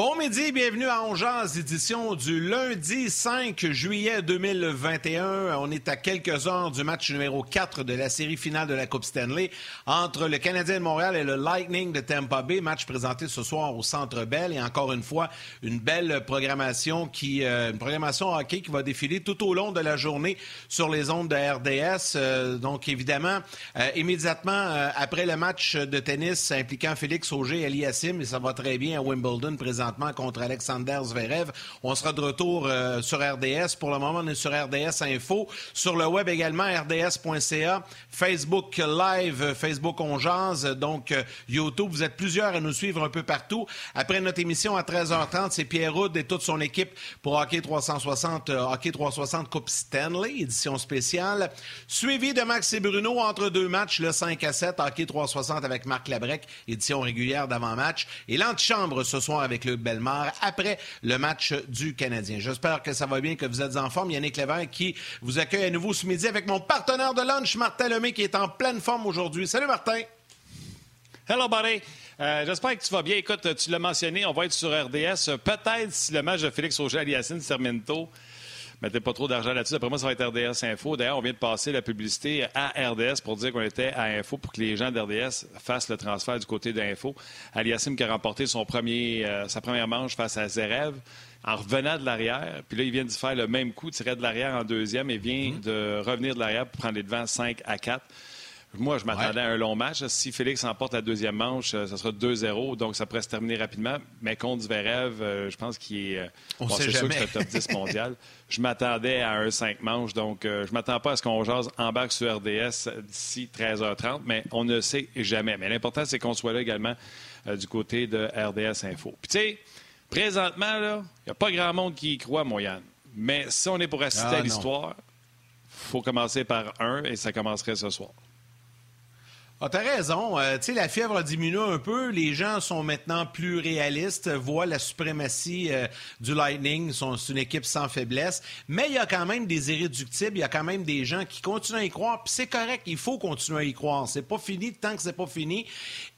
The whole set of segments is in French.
Bon midi, bienvenue à Ongeaz, édition du lundi 5 juillet 2021. On est à quelques heures du match numéro 4 de la série finale de la Coupe Stanley entre le Canadien de Montréal et le Lightning de Tampa Bay. Match présenté ce soir au Centre Bell et encore une fois, une belle programmation qui, euh, une programmation hockey qui va défiler tout au long de la journée sur les ondes de RDS. Euh, donc évidemment, euh, immédiatement après le match de tennis impliquant Félix Auger et Aliassim, et ça va très bien à Wimbledon présentement contre Alexander Zverev. On sera de retour euh, sur RDS. Pour le moment, on est sur RDS Info. Sur le web également, rds.ca, Facebook Live, Facebook On donc euh, YouTube. Vous êtes plusieurs à nous suivre un peu partout. Après notre émission à 13h30, c'est Pierre Houd et toute son équipe pour Hockey 360, euh, Hockey 360 Coupe Stanley, édition spéciale. Suivi de Max et Bruno entre deux matchs, le 5 à 7, Hockey 360 avec Marc Labrec, édition régulière d'avant-match. Et l'antichambre ce soir avec le Bellemare après le match du Canadien. J'espère que ça va bien, que vous êtes en forme. Yannick Lévesque qui vous accueille à nouveau ce midi avec mon partenaire de lunch, Martin Lemay, qui est en pleine forme aujourd'hui. Salut Martin! Hello, buddy! Euh, j'espère que tu vas bien. Écoute, tu l'as mentionné, on va être sur RDS. Peut-être si le match de Félix Auger-Aliassine se termine tôt, mettez pas trop d'argent là-dessus. Après moi, ça va être RDS Info. D'ailleurs, on vient de passer la publicité à RDS pour dire qu'on était à Info pour que les gens d'RDS fassent le transfert du côté d'Info. Aliassim qui a remporté son premier, euh, sa première manche face à Zerev en revenant de l'arrière. Puis là, il vient de faire le même coup, tirer de l'arrière en deuxième et vient mm-hmm. de revenir de l'arrière pour prendre les devants 5 à 4. Moi, je m'attendais à un long match. Si Félix emporte la deuxième manche, euh, ça sera 2-0, donc ça pourrait se terminer rapidement. Mais contre Zverev, euh, je pense qu'il est. Euh, On sait sûr que c'est le top 10 mondial. je m'attendais à un 5 manches, donc je ne m'attends pas à ce qu'on jase embarque sur RDS d'ici 13h30, mais on ne sait jamais. Mais l'important, c'est qu'on soit là également du côté de RDS Info. Puis tu sais, présentement, il n'y a pas grand monde qui y croit, Moyane. Mais si on est pour assister ah, à l'histoire, il faut commencer par un et ça commencerait ce soir. Ah, t'as raison. Euh, tu sais, la fièvre a diminué un peu. Les gens sont maintenant plus réalistes, voient la suprématie euh, du Lightning. C'est une équipe sans faiblesse. Mais il y a quand même des irréductibles. Il y a quand même des gens qui continuent à y croire. Puis c'est correct. Il faut continuer à y croire. C'est pas fini tant que c'est pas fini.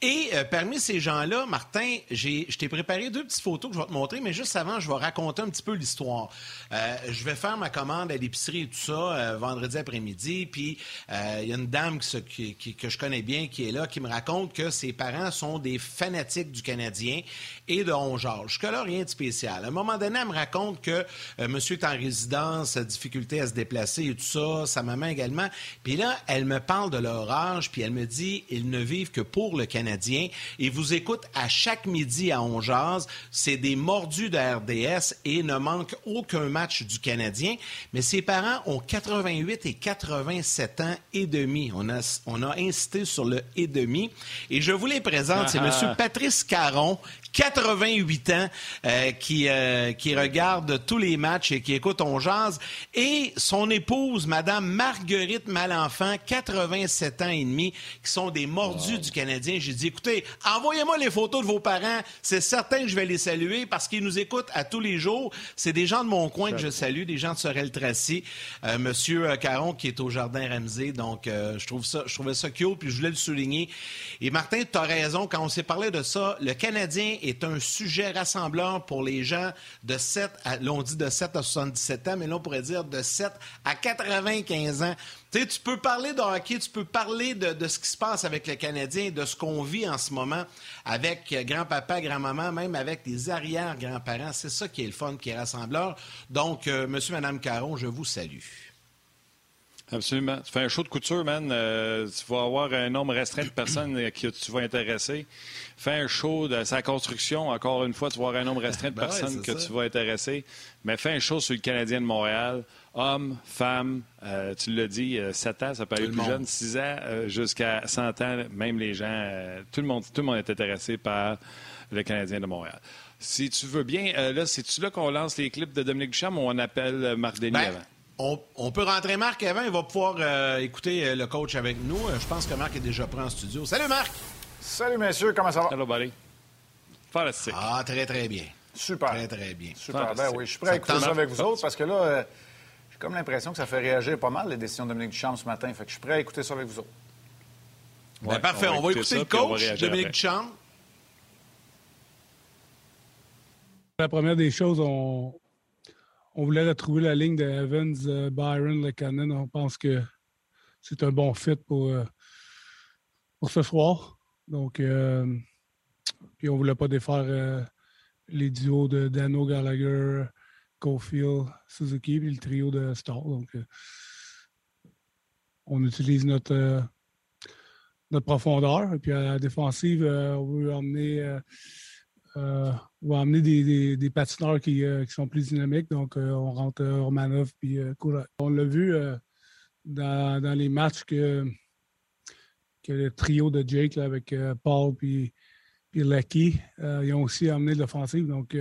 Et euh, parmi ces gens-là, Martin, je t'ai préparé deux petites photos que je vais te montrer. Mais juste avant, je vais raconter un petit peu l'histoire. je vais faire ma commande à l'épicerie et tout ça vendredi après-midi. Puis il y a une dame que je connais bien qui est là, qui me raconte que ses parents sont des fanatiques du Canadien et de Ongeage. Jusque-là, rien de spécial. À un moment donné, elle me raconte que euh, monsieur est en résidence, difficulté à se déplacer et tout ça, sa maman également. Puis là, elle me parle de leur âge, puis elle me dit, ils ne vivent que pour le Canadien. Ils vous écoutent à chaque midi à Ongeaz. C'est des mordus de RDS et ne manque aucun match du Canadien. Mais ses parents ont 88 et 87 ans et demi. On a, on a incité sur le et demi. Et je vous les présente. C'est ah, ah. M. Patrice Caron, 88 ans, euh, qui, euh, qui regarde tous les matchs et qui écoute On Jazz. Et son épouse, Mme Marguerite Malenfant, 87 ans et demi, qui sont des mordus du Canadien. J'ai dit, écoutez, envoyez-moi les photos de vos parents. C'est certain que je vais les saluer parce qu'ils nous écoutent à tous les jours. C'est des gens de mon coin que je salue, des gens de Sorel-Tracy. Euh, Monsieur Caron, qui est au Jardin Ramsey. Donc, je trouve ça, je trouvais ça cute, puis je voulais le souligner. Et Martin, tu as raison. Quand on s'est parlé de ça, le Canadien est un sujet rassembleur pour les gens de 7 à, l'on dit de 7 à 77 ans, mais là, on pourrait dire de 7 à 95 ans. Tu sais, tu peux parler de hockey, tu peux parler de, ce qui se passe avec les Canadiens, de ce qu'on vit en ce moment avec grand-papa, grand-maman, même avec les arrière-grands-parents. C'est ça qui est le fun, qui est rassembleur. Donc, euh, monsieur, madame Caron, je vous salue. Absolument. Tu fais un show de couture, man. Euh, tu vas avoir un nombre restreint de personnes qui tu vas intéresser. Fais un show de sa construction. Encore une fois, tu vas avoir un nombre restreint de ben personnes que tu vas intéresser. Mais fais un show sur le Canadien de Montréal. Hommes, femmes, euh, tu l'as dit, 7 euh, ans, ça peut aller plus jeune, 6 ans, jusqu'à 100 ans, même les gens, tout, le monde, tout le monde est intéressé par le Canadien de Montréal. Si tu veux bien, là, c'est-tu là qu'on lance les clips de Dominique Duchamp ou on appelle Marc Denis ben, avant? On, peut rentrer Marc avant. Il va pouvoir euh, écouter euh, le coach avec nous. Euh, je pense que Marc est déjà prêt en studio. Salut Marc! Salut messieurs, comment ça va? Hello buddy. Fantastique. Ah, très très bien. Super. Très très bien. Super. Ben oui, je suis prêt à écouter ça avec vous autres parce que là, j'ai comme l'impression que ça fait réagir pas mal les décisions de Dominique Duchamp ce matin. Fait que je suis prêt à écouter ça avec vous autres. Ben, parfait. On va, écouter, le coach, Dominique Duchamp. La première des choses, on, on voulait retrouver la ligne de Evans, euh, Byron, le Cannon. On pense que c'est un bon fit pour, euh, ce soir. Donc, euh, puis on ne voulait pas défaire les duos de Dano Gallagher, Cofield, Suzuki, puis le trio de Star. On utilise notre, notre profondeur. Et puis à la défensive, on veut emmener euh, on va amener des, patineurs qui, euh, qui, sont plus dynamiques. Donc, euh, on rentre Romanov puis On l'a vu dans, les matchs que, que le trio de Jake avec Paul puis, puis Lucky, ils ont aussi amené de l'offensive. Donc,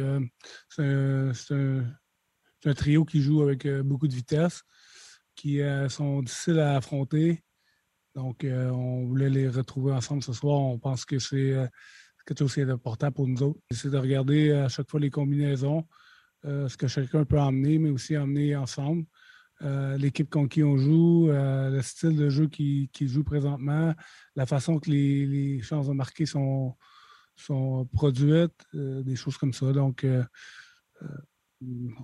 c'est un, trio qui joue avec beaucoup de vitesse, qui sont difficiles à affronter. Donc, on voulait les retrouver ensemble ce soir. On pense que c'est chose qui est important pour nous autres. C'est de regarder à chaque fois les combinaisons, euh, ce que chacun peut emmener, mais aussi emmener ensemble. Euh, l'équipe contre qui on joue, euh, le style de jeu qui, joue présentement, la façon que les, chances de marquer sont, sont produites, des choses comme ça. Donc,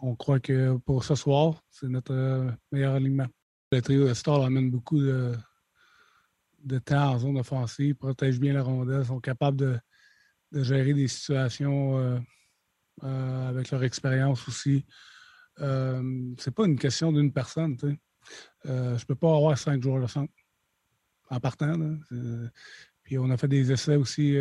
on croit que pour ce soir, c'est notre meilleur alignement. Le trio de Star amène beaucoup de, de temps en zone offensive, protège bien la rondelle, sont capables de, de gérer des situations euh, euh, avec leur expérience aussi. Euh, c'est pas une question d'une personne. Sais. je peux pas avoir cinq joueurs de centre en partant. puis on a fait des essais aussi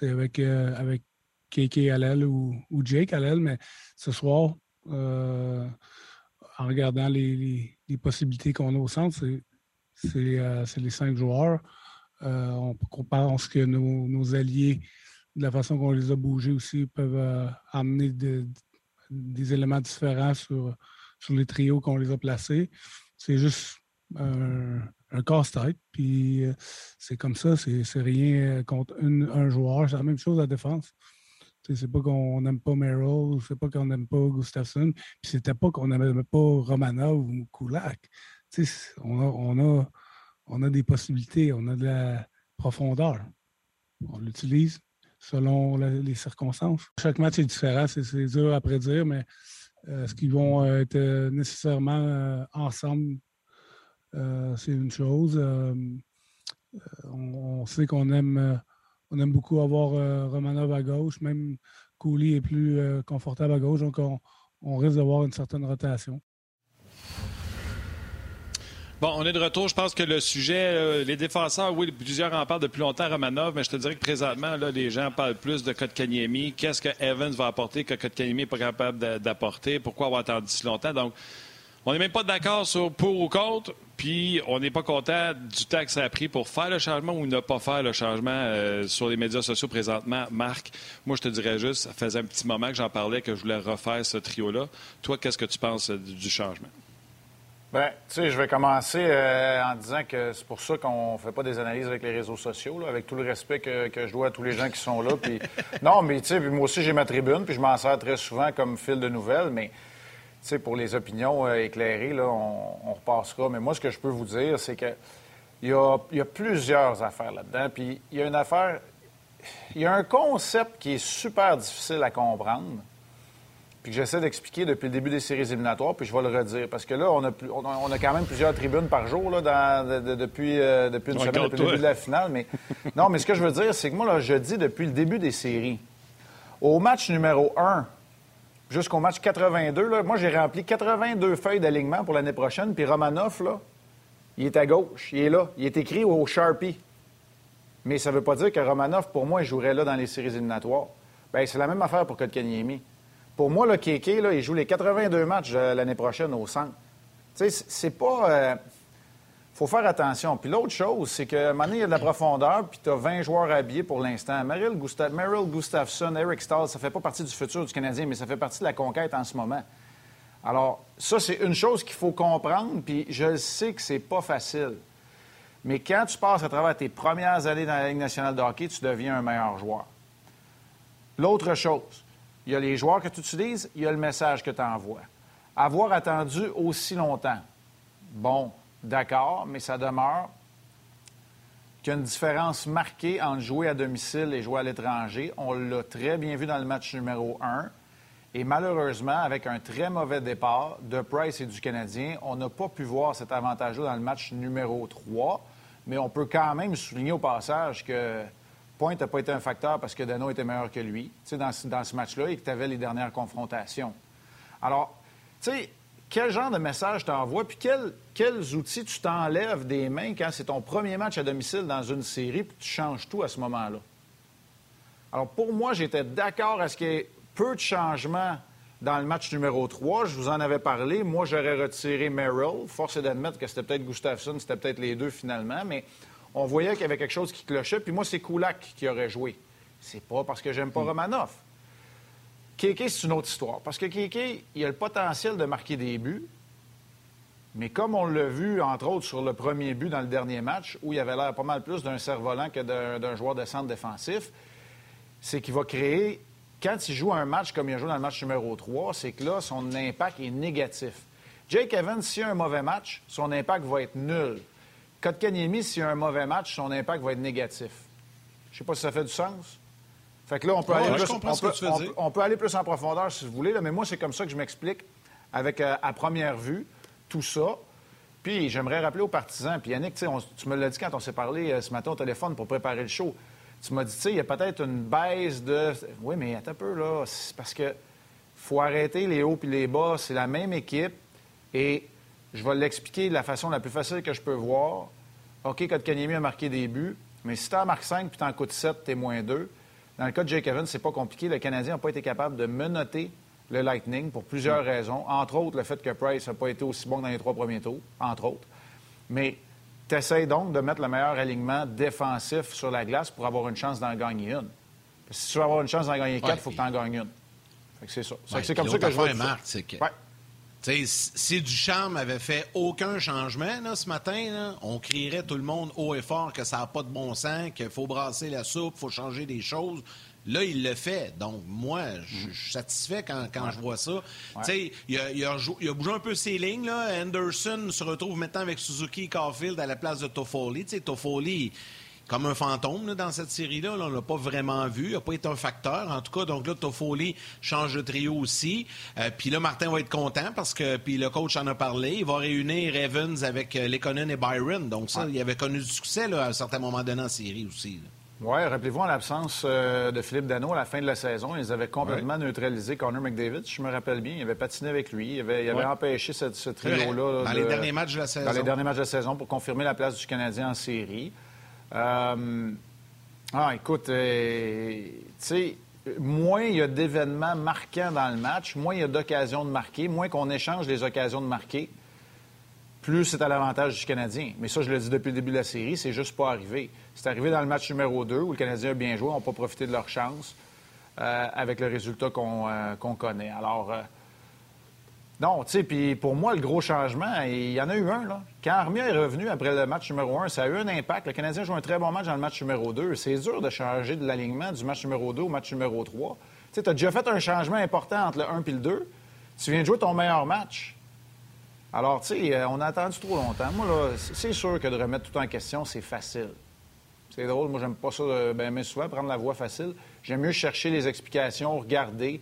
avec, avec KK Allel ou, ou Jake Allel, mais ce soir, en regardant les, les possibilités qu'on a au centre, c'est les cinq joueurs. Euh, on, pense que nos, alliés, de la façon qu'on les a bougés aussi, peuvent euh, amener des éléments différents sur, les trios qu'on les a placés. C'est juste un, casse-tête. Puis euh, c'est comme ça, c'est rien contre un joueur. C'est la même chose à la défense. C'est pas qu'on n'aime pas Merrill, c'est pas qu'on n'aime pas Gustafsson, puis c'était pas qu'on n'aimait pas Romanov ou Kulak. On a on a des possibilités, on a de la profondeur. On l'utilise selon les circonstances. Chaque match est différent, c'est dur à prédire, mais euh, ce qu'ils vont euh, être euh, nécessairement ensemble, c'est une chose. On, sait qu'on aime, beaucoup avoir Romanov à gauche, même Cooley est plus confortable à gauche, donc on risque d'avoir une certaine rotation. Bon, on est de retour. Je pense que le sujet, euh, les défenseurs, oui, plusieurs en parlent depuis longtemps, Romanov, mais je te dirais que présentement, là, les gens parlent plus de Kotkaniemi. Qu'est-ce que Evans va apporter que Kotkaniemi n'est pas capable d'apporter? Pourquoi avoir attendu si longtemps? Donc, on n'est même pas d'accord sur pour ou contre, puis on n'est pas content du temps que ça a pris pour faire le changement ou ne pas faire le changement euh, sur les médias sociaux présentement. Marc, moi, je te dirais juste, ça faisait un petit moment que j'en parlais, que je voulais refaire ce trio-là. Toi, qu'est-ce que tu penses euh, du changement? Bien, tu sais, je vais commencer euh, en disant que c'est pour ça qu'on ne fait pas des analyses avec les réseaux sociaux, avec tout le respect que, je dois à tous les gens qui sont là. Puis... non, mais tu sais, moi aussi, j'ai ma tribune, puis je m'en sers très souvent comme fil de nouvelles, mais tu sais, pour les opinions euh, éclairées, là, on, repassera. Mais moi, ce que je peux vous dire, c'est que il y a, y a plusieurs affaires là-dedans. Puis il y a une affaire, il y a un concept qui est super difficile à comprendre puis que j'essaie d'expliquer depuis le début des séries éliminatoires, puis je vais le redire. Parce que là, on a, on a quand même plusieurs tribunes par jour là, depuis, euh, depuis une semaine, depuis le début de la finale. Mais non, mais ce que je veux dire, c'est que moi, là, je dis depuis le début des séries, au match numéro 1 jusqu'au match 82, là, moi, j'ai rempli 82 feuilles d'alignement pour l'année prochaine, puis Romanoff, là, il est à gauche, il est là, il est écrit au Sharpie. Mais ça ne veut pas dire que Romanoff, pour moi, il jouerait là dans les séries éliminatoires. Bien, c'est la même affaire pour Kotkaniemi. Pour moi, le Kéké, il joue les 82 matchs euh, l'année prochaine au centre. Tu sais, c'est pas. Euh, faut faire attention. Puis l'autre chose, c'est qu'à un moment donné, il y a de la profondeur, puis tu as 20 joueurs habillés pour l'instant. Merrill, Gustafsson, Eric Stahl, ça fait pas partie du futur du Canadien, mais ça fait partie de la conquête en ce moment. Alors, ça, c'est une chose qu'il faut comprendre, puis je sais que c'est pas facile. Mais quand tu passes à travers tes premières années dans la Ligue nationale de hockey, tu deviens un meilleur joueur. L'autre chose, il y a les joueurs que tu utilises, il y a le message que tu envoies. Avoir attendu aussi longtemps, bon, d'accord, mais ça demeure qu'il y a une différence marquée entre jouer à domicile et jouer à l'étranger. On l'a très bien vu dans le match numéro 1. Et malheureusement, avec un très mauvais départ de Price et du Canadien, on n'a pas pu voir cet avantage-là dans le match numéro 3. Mais on peut quand même souligner au passage que Point n'a pas été un facteur parce que Dano était meilleur que lui dans, dans ce match-là et que tu avais les dernières confrontations. Alors, tu sais, quel genre de message t'envoies, puis quels outils tu t'enlèves des mains quand c'est ton premier match à domicile dans une série, puis tu changes tout à ce moment-là? Alors, pour moi, j'étais d'accord à ce qu'il y ait peu de changements dans le match numéro 3. Je vous en avais parlé. Moi, j'aurais retiré Merrill. Force est d'admettre que c'était peut-être Gustafsson, c'était peut-être les deux finalement, mais on voyait qu'il y avait quelque chose qui clochait. Puis moi, c'est Kulak qui aurait joué. C'est pas parce que j'aime pas hmm. Romanoff. Kéké, c'est une autre histoire. Parce que Kéké, il a le potentiel de marquer des buts. Mais comme on l'a vu, entre autres, sur le premier but dans le dernier match, où il avait l'air pas mal plus d'un cerf-volant que d'un joueur de centre défensif, c'est qu'il va créer, quand il joue un match comme il a joué dans le match numéro 3, c'est que là, son impact est négatif. Jake Evans, s'il a un mauvais match, son impact va être nul. Kotkaniemi, s'il a un mauvais match, son impact va être négatif. Je ne sais pas si ça fait du sens. Fait que là, on peut, aller, plus, on peut, aller plus en profondeur si vous voulez, mais moi, c'est comme ça que je m'explique avec, euh, à première vue, tout ça. Puis j'aimerais rappeler aux partisans, puis Yannick, tu me l'as dit quand on s'est parlé euh, ce matin au téléphone pour préparer le show. Tu m'as dit, tu sais, il y a peut-être une baisse de. Oui, mais attends un peu, là. C'est parce que faut arrêter les hauts puis les bas. C'est la même équipe. Et je vais l'expliquer de la façon la plus facile que je peux voir. OK, Kotkaniemi a marqué des buts, mais si tu en marques 5 puis tu en coûtes 7, tu es moins 2. Dans le cas de Jake Evans, c'est pas compliqué. Le Canadien n'a pas été capable de menoter le Lightning pour plusieurs raisons. Entre autres, le fait que Price n'a pas été aussi bon dans les trois premiers tours, entre autres. Mais tu donc de mettre le meilleur alignement défensif sur la glace pour avoir une chance d'en gagner une. si tu veux avoir une chance d'en gagner quatre, il faut que tu en gagnes une. c'est ça. c'est comme ça que je vois. Si Duchamp avait fait aucun changement ce matin, on crierait tout le monde haut et fort que ça n'a pas de bon sens, qu'il faut brasser la soupe, qu'il faut changer des choses. Là, il le fait. Donc, moi, je suis satisfait quand, je vois ça. Il, a, bougé un peu ses lignes. Là. Anderson se retrouve maintenant avec Suzuki et Caulfield à la place de Toffoli. Toffoli, comme un fantôme dans cette série-là. on ne l'a pas vraiment vu. Il n'a pas été un facteur. En tout cas, donc là, Toffoli change de trio aussi. Euh, puis là, Martin va être content parce que puis le coach en a parlé. Il va réunir Evans avec euh, Lekonen et Byron. Donc ça, il avait connu du succès à un certain moment donné en série aussi. Oui, rappelez-vous, en l'absence euh, de Philippe Dano à la fin de la saison, ils avaient complètement neutralisé Connor McDavid. Je me rappelle bien, il avait patiné avec lui. Il avait, empêché ce, trio-là. Dans les derniers matchs de la saison. Dans les derniers matchs de la saison pour confirmer la place du Canadien en série. Euh, ah, écoute, euh, tu sais, moins il y a d'événements marquants dans le match, moins il y a d'occasions de marquer, moins qu'on échange les occasions de marquer, plus c'est à l'avantage du Canadien. Mais ça, je l'ai dit depuis le début de la série, c'est juste pas arrivé. C'est arrivé dans le match numéro 2 où le Canadien a bien joué, n'ont pas profité de leur chance euh, avec le résultat qu'on connaît. Alors, non, tu sais, puis pour moi, le gros changement, il y en a eu un, là. Quand Armia est revenu après le match numéro 1, ça a eu un impact. Le Canadien joue un très bon match dans le match numéro 2. C'est dur de changer de l'alignement du match numéro 2 au match numéro 3. Tu sais, tu as déjà fait un changement important entre le 1 et le 2. Tu viens de jouer ton meilleur match. Alors, tu sais, euh, on a attendu trop longtemps. Moi, là, c'est sûr que de remettre tout en question, c'est facile. C'est drôle, moi, j'aime pas ça, mais souvent, prendre la voie facile. J'aime mieux chercher les explications, regarder,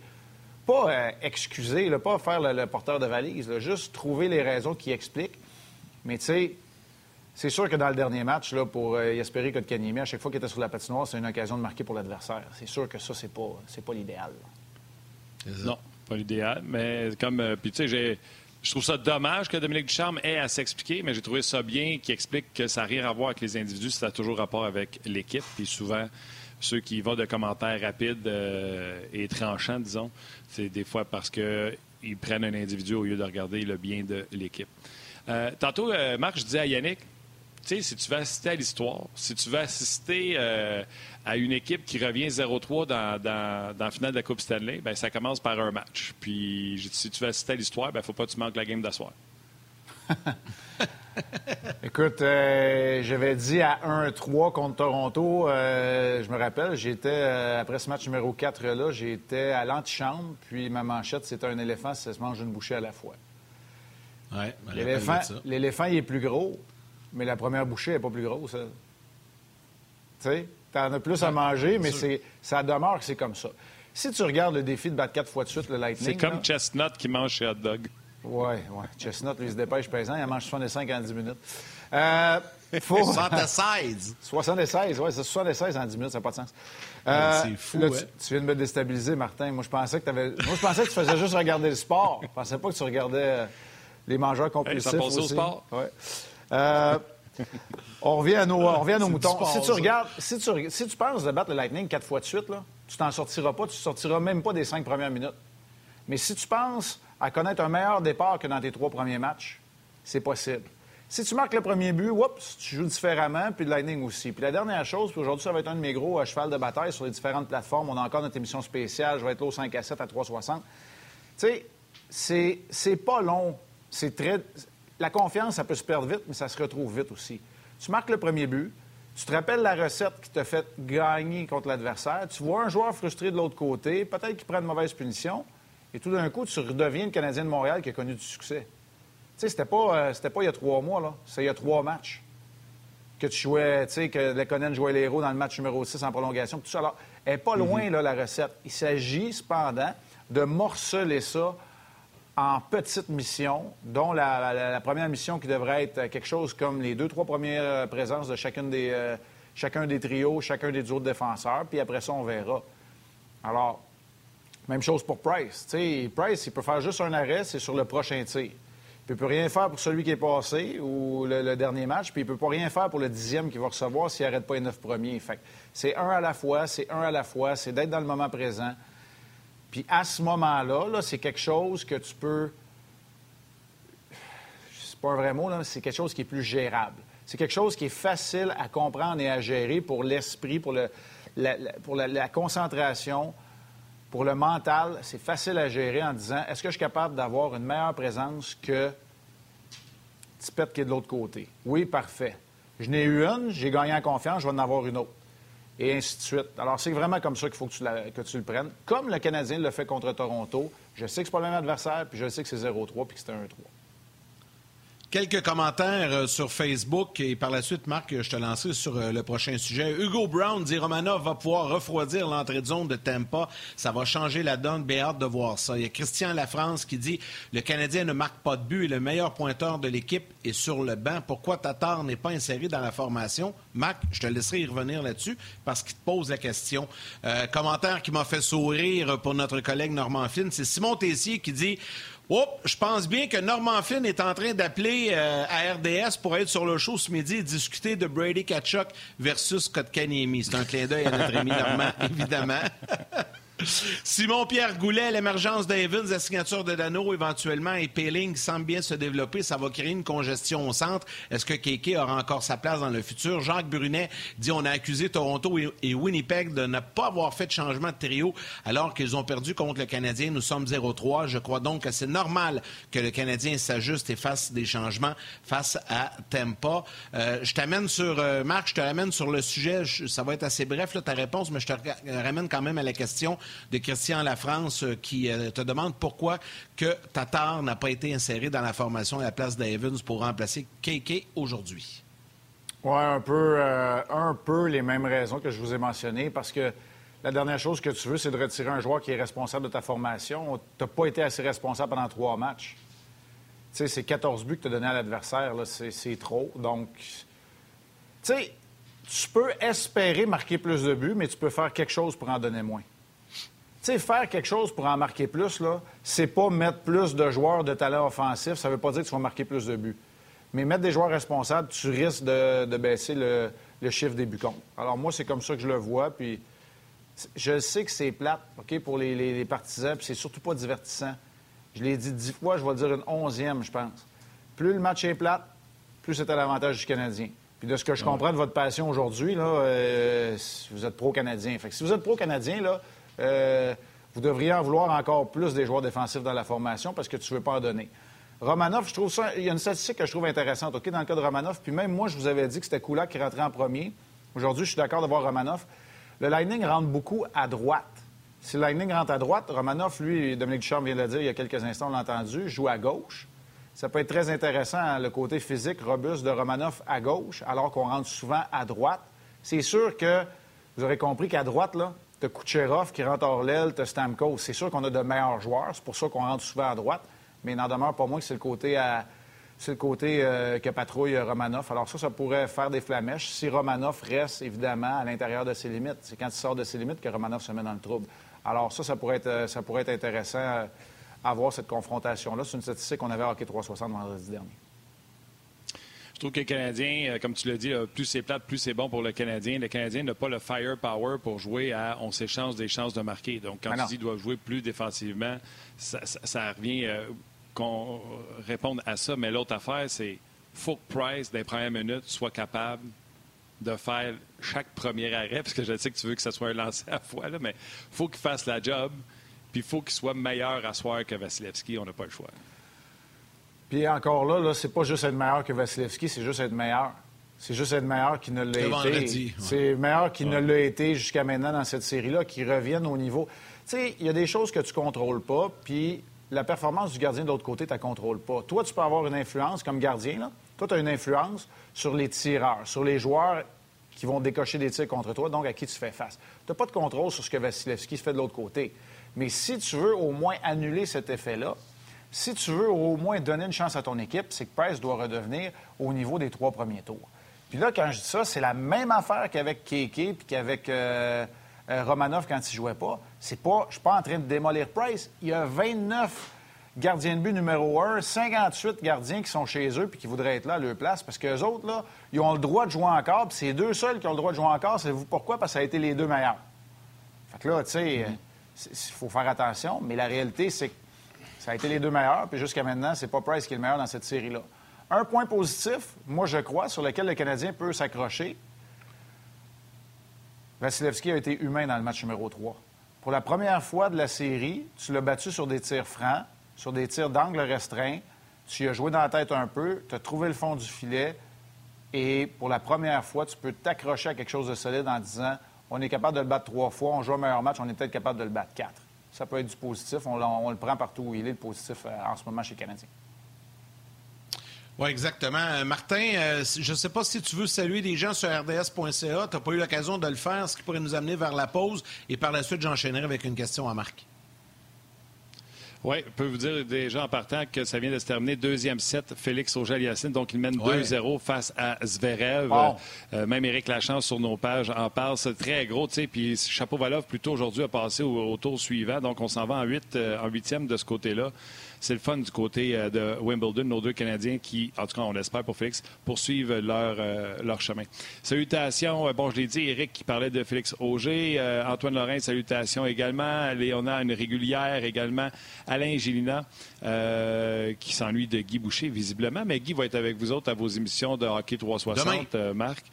pas euh, excuser, pas faire le, porteur de valise, juste trouver les raisons qui expliquent. Mais tu sais, c'est sûr que dans le dernier match, là, pour euh, espérer que Kotkaniemi, à chaque fois qu'il était sur la patinoire, c'est une occasion de marquer pour l'adversaire. C'est sûr que ça, c'est pas, c'est pas l'idéal. Non, pas l'idéal. Mais comme. Euh, puis tu sais, Je trouve ça dommage que Dominique Ducharme ait à s'expliquer, mais j'ai trouvé ça bien qu'il explique que ça n'a rien à voir avec les individus, ça a toujours rapport avec l'équipe. Puis souvent, ceux qui vont de commentaires rapides euh, et tranchants, disons, c'est des fois parce qu'ils prennent un individu au lieu de regarder le bien de l'équipe. Euh, tantôt, euh, Marc, je disais à Yannick, tu sais, si tu veux assister à l'histoire, si tu veux assister à une équipe qui revient 0-3 dans, dans, la finale de la Coupe Stanley, ben ça commence par un match. Puis si tu veux assister à l'histoire, il ben, faut pas que tu manques la game d'asseoir. Écoute, euh, j'avais dit à 1-3 contre Toronto, euh, je me rappelle, j'étais, euh, après ce match numéro 4-là, j'étais à l'antichambre, puis ma manchette, c'était un éléphant, ça se mange une bouchée à la fois. Ouais, l'éléphant, l'éléphant, il est plus gros, mais la première bouchée n'est pas plus grosse. Tu en as plus à manger, mais c'est, ça demeure que c'est comme ça. Si tu regardes le défi de battre quatre fois de suite le Lightning... C'est comme Chestnut qui mange chez Hot Dog. Oui, oui. Chestnut, lui, se dépêche pesant. Il en mange 65 en 10 minutes. Euh, faut... 76. 76, oui, c'est 76 en 10 minutes, ça n'a pas de sens. Euh, c'est fou, là, tu, tu, viens de me déstabiliser, Martin. Moi, je pensais que, avais... Moi, je pensais que tu faisais juste regarder le sport. Je pensais pas que tu regardais euh, les mangeurs compulsifs hey, ça au sport. Ouais. Euh, on revient à nos, on revient à nos moutons. Sport, si tu regardes, si tu, si tu penses de battre le Lightning quatre fois de suite, là, tu t'en sortiras pas. Tu sortiras même pas des cinq premières minutes. Mais si tu penses à connaître un meilleur départ que dans tes trois premiers matchs, c'est possible. Si tu marques le premier but, oups, tu joues différemment, puis le Lightning aussi. Puis la dernière chose, puis aujourd'hui, ça va être un de mes gros à cheval de bataille sur les différentes plateformes. On a encore notre émission spéciale. Je vais être là au 5 à 7 à 3,60. Tu sais, c'est pas long. C'est très. La confiance, ça peut se perdre vite, mais ça se retrouve vite aussi. Tu marques le premier but, tu te rappelles la recette qui t'a fait gagner contre l'adversaire, tu vois un joueur frustré de l'autre côté, peut-être qu'il prend une mauvaise punition, et tout d'un coup, tu redeviens le Canadien de Montréal qui a connu du succès. Tu sais, c'était pas, euh, c'était pas il y a trois mois, là. C'est il y a trois matchs que tu jouais, tu sais, que Lekonen jouait les héros dans le match numéro 6 en prolongation. Tout ça. Alors, elle n'est pas loin, mhm. là, la recette. Il s'agit, cependant, de morceler ça en petites missions, dont la, première mission qui devrait être quelque chose comme les deux, trois premières euh, présences de chacune des, euh, chacun des trios, chacun des autres défenseurs, puis après ça, on verra. Alors, même chose pour Price. Price, il peut faire juste un arrêt, c'est sur le prochain tir. Il ne peut rien faire pour celui qui est passé ou le, dernier match, puis il peut pas rien faire pour le dixième qui va recevoir s'il n'arrête pas les neuf premiers. Fait c'est un à la fois, c'est un à la fois, c'est d'être dans le moment présent. Puis à ce moment-là, -là, c'est quelque chose que tu peux. C'est pas un vrai mot, là, c'est quelque chose qui est plus gérable. C'est quelque chose qui est facile à comprendre et à gérer pour l'esprit, pour, le, pour la concentration, pour le mental, c'est facile à gérer en disant est-ce que je suis capable d'avoir une meilleure présence que Tipette qui est de l'autre côté? Oui, parfait. Je n'ai eu une, j'ai gagné en confiance, je vais en avoir une autre. Et ainsi de suite. Alors, c'est vraiment comme ça qu'il faut que tu, le prennes. Comme le Canadien le fait contre Toronto, je sais que c'est pas le même adversaire, puis je sais que c'est 0-3 puis que c'était 1-3. Quelques commentaires euh, sur Facebook et par la suite, Marc, je te lancerai sur euh, le prochain sujet. Hugo Brown dit Romanov va pouvoir refroidir l'entrée de zone de Tampa. Ça va changer la donne. Bien hâte de voir ça. Il y a Christian Lafrance qui dit Le Canadien ne marque pas de but et le meilleur pointeur de l'équipe est sur le banc. Pourquoi Tatar n'est pas inséré dans la formation? Marc, je te laisserai y revenir là-dessus parce qu'il te pose la question. Euh, commentaire qui m'a fait sourire pour notre collègue Normand Flynn, c'est Simon Tessier qui dit Oh, je pense bien que Norman Flynn est en train d'appeler euh, à RDS pour être sur le show ce midi et discuter de Brady Kachuk versus Kotkaniemi. C'est un clin d'œil à notre ami évidemment. Simon-Pierre Goulet, l'émergence d'Evans, la signature de Dano éventuellement et Peeling semble bien se développer. Ça va créer une congestion au centre. Est-ce que Keke aura encore sa place dans le futur? Jacques Brunet dit on a accusé Toronto et Winnipeg de ne pas avoir fait de changement de trio alors qu'ils ont perdu contre le Canadien. Nous sommes 0-3. Je crois donc que c'est normal que le Canadien s'ajuste et fasse des changements face à Tempa. Euh, je t'amène sur, euh, Marc, je te ramène sur le sujet. ça va être assez bref, ta réponse, mais je te ramène quand même à la question de Christian Lafrance euh, qui euh, te demande pourquoi que Tatar n'a pas été inséré dans la formation à la place d'Evans pour remplacer KK aujourd'hui. Oui, un peu, euh, un peu les mêmes raisons que je vous ai mentionnées parce que la dernière chose que tu veux, c'est de retirer un joueur qui est responsable de ta formation. Tu n'as pas été assez responsable pendant trois matchs. Tu sais, c'est 14 buts que tu as donné à l'adversaire, c'est trop. Donc, tu sais, tu peux espérer marquer plus de buts, mais tu peux faire quelque chose pour en donner moins. Tu sais, faire quelque chose pour en marquer plus, là, c'est pas mettre plus de joueurs de talent offensif. Ça veut pas dire que tu vas marquer plus de buts. Mais mettre des joueurs responsables, tu risques de, baisser le, chiffre des buts contre. Alors, moi, c'est comme ça que je le vois. Puis, je sais que c'est plate, OK, pour les, partisans, puis c'est surtout pas divertissant. Je l'ai dit dix fois, je vais dire une onzième, je pense. Plus le match est plate, plus c'est à l'avantage du Canadien. Puis de ce que je comprends de votre passion aujourd'hui, là, euh, vous êtes pro-Canadien. Fait que si vous êtes pro-Canadien, là, euh, vous devriez en vouloir encore plus des joueurs défensifs dans la formation parce que tu ne veux pas en donner. Romanov, je trouve ça. Il y a une statistique que je trouve intéressante, OK, dans le cas de Romanov. Puis même moi, je vous avais dit que c'était Kulak qui rentrait en premier. Aujourd'hui, je suis d'accord de voir Romanov. Le Lightning rentre beaucoup à droite. Si le Lightning rentre à droite, Romanov, lui, Dominique Duchamp vient de le dire il y a quelques instants, on l'a entendu, joue à gauche. Ça peut être très intéressant, le côté physique robuste de Romanov à gauche, alors qu'on rentre souvent à droite. C'est sûr que vous aurez compris qu'à droite, là, tu as Kucherov qui rentre hors l'aile, tu as Stamkos. C'est sûr qu'on a de meilleurs joueurs, c'est pour ça qu'on rentre souvent à droite, mais il n'en demeure pas moins que c'est le côté à c'est le côté euh, que patrouille Romanov. Alors ça, ça pourrait faire des flamèches si Romanov reste évidemment à l'intérieur de ses limites. C'est quand il sort de ses limites que Romanov se met dans le trouble. Alors ça, ça pourrait être, euh, ça pourrait être intéressant euh, à voir cette confrontation-là. C'est une statistique qu'on avait à Hockey 360 vendredi dernier. Je trouve que le Canadien, comme tu l'as dit, plus c'est plate, plus c'est bon pour le Canadien. Le Canadien n'a pas le firepower pour jouer à on s'échange des chances de marquer. Donc, quand tu dis doivent jouer plus défensivement, ça, ça, revient qu'on réponde à ça. Mais l'autre affaire, c'est faut que Price, des premières minutes, soit capable de faire chaque premier arrêt, parce que je sais que tu veux que ce soit un lancer à fois, là, mais il faut qu'il fasse la job, puis il faut qu'il soit meilleur à soir que Vasilevski. On n'a pas le choix. Puis encore là, là c'est pas juste être meilleur que Vasilevski, c'est juste être meilleur. C'est juste être meilleur qui ne l'a été. C'est meilleur qui ne l'a été jusqu'à maintenant dans cette série-là, qui reviennent au niveau. Tu sais, il y a des choses que tu contrôles pas, puis la performance du gardien de l'autre côté, tu ne contrôles pas. Toi, tu peux avoir une influence comme gardien. Là. Toi, tu as une influence sur les tireurs, sur les joueurs qui vont décocher des tirs contre toi, donc à qui tu fais face. Tu n'as pas de contrôle sur ce que Vasilevski fait de l'autre côté. Mais si tu veux au moins annuler cet effet-là, si tu veux au moins donner une chance à ton équipe, c'est que Price doit redevenir au niveau des trois premiers tours. Puis là, quand je dis ça, c'est la même affaire qu'avec Keke puis qu'avec euh, euh, Romanov quand il jouait pas. C'est pas, je suis pas en train de démolir Price. Il y a 29 gardiens de but numéro 1, 58 gardiens qui sont chez eux puis qui voudraient être là à leur place parce qu'eux autres, là, ils ont le droit de jouer encore. Puis c'est deux seuls qui ont le droit de jouer encore. Savez-vous pourquoi? Parce que ça a été les deux meilleurs. Fait que là, tu sais, il mm-hmm. faut faire attention. Mais la réalité, c'est que ça a été les deux meilleurs. Puis jusqu'à maintenant, c'est pas Price qui est le meilleur dans cette série-là. Un point positif, moi, je crois, sur lequel le Canadien peut s'accrocher, Vasilevski a été humain dans le match numéro 3. Pour la première fois de la série, tu l'as battu sur des tirs francs, sur des tirs d'angle restreint. Tu as joué dans la tête un peu, tu as trouvé le fond du filet. Et pour la première fois, tu peux t'accrocher à quelque chose de solide en disant on est capable de le battre trois fois, on joue un meilleur match, on est peut-être capable de le battre quatre. Ça peut être du positif. On, le prend partout où il est, le positif, euh, en ce moment chez les Canadiens. Oui, exactement. Euh, Martin, euh, je ne sais pas si tu veux saluer des gens sur rds.ca. Tu n'as pas eu l'occasion de le faire, ce qui pourrait nous amener vers la pause. Et par la suite, j'enchaînerai avec une question à Marc. Oui, je peux vous dire déjà en partant que ça vient de se terminer. Deuxième set, Félix Auger-Aliassine. Donc, il mène 2-0 face à Zverev. Euh, même Éric Lachance sur nos pages en parle. C'est très gros, tu sais. Puis Chapeau-Valov, plutôt aujourd'hui, a passé au, tour suivant. Donc, on s'en va en, 8, en huitième de ce côté-là c'est le fun du côté euh, de Wimbledon, nos deux Canadiens qui, en tout cas, on l'espère pour Félix, poursuivent leur, euh, leur chemin. Salutations, euh, bon, je l'ai dit, Eric qui parlait de Félix Auger, Antoine Lorrain, salutations également, Léona, une régulière également, Alain Gélina, qui s'ennuie de Guy Boucher, visiblement, mais Guy va être avec vous autres à vos émissions de Hockey 360, Marc.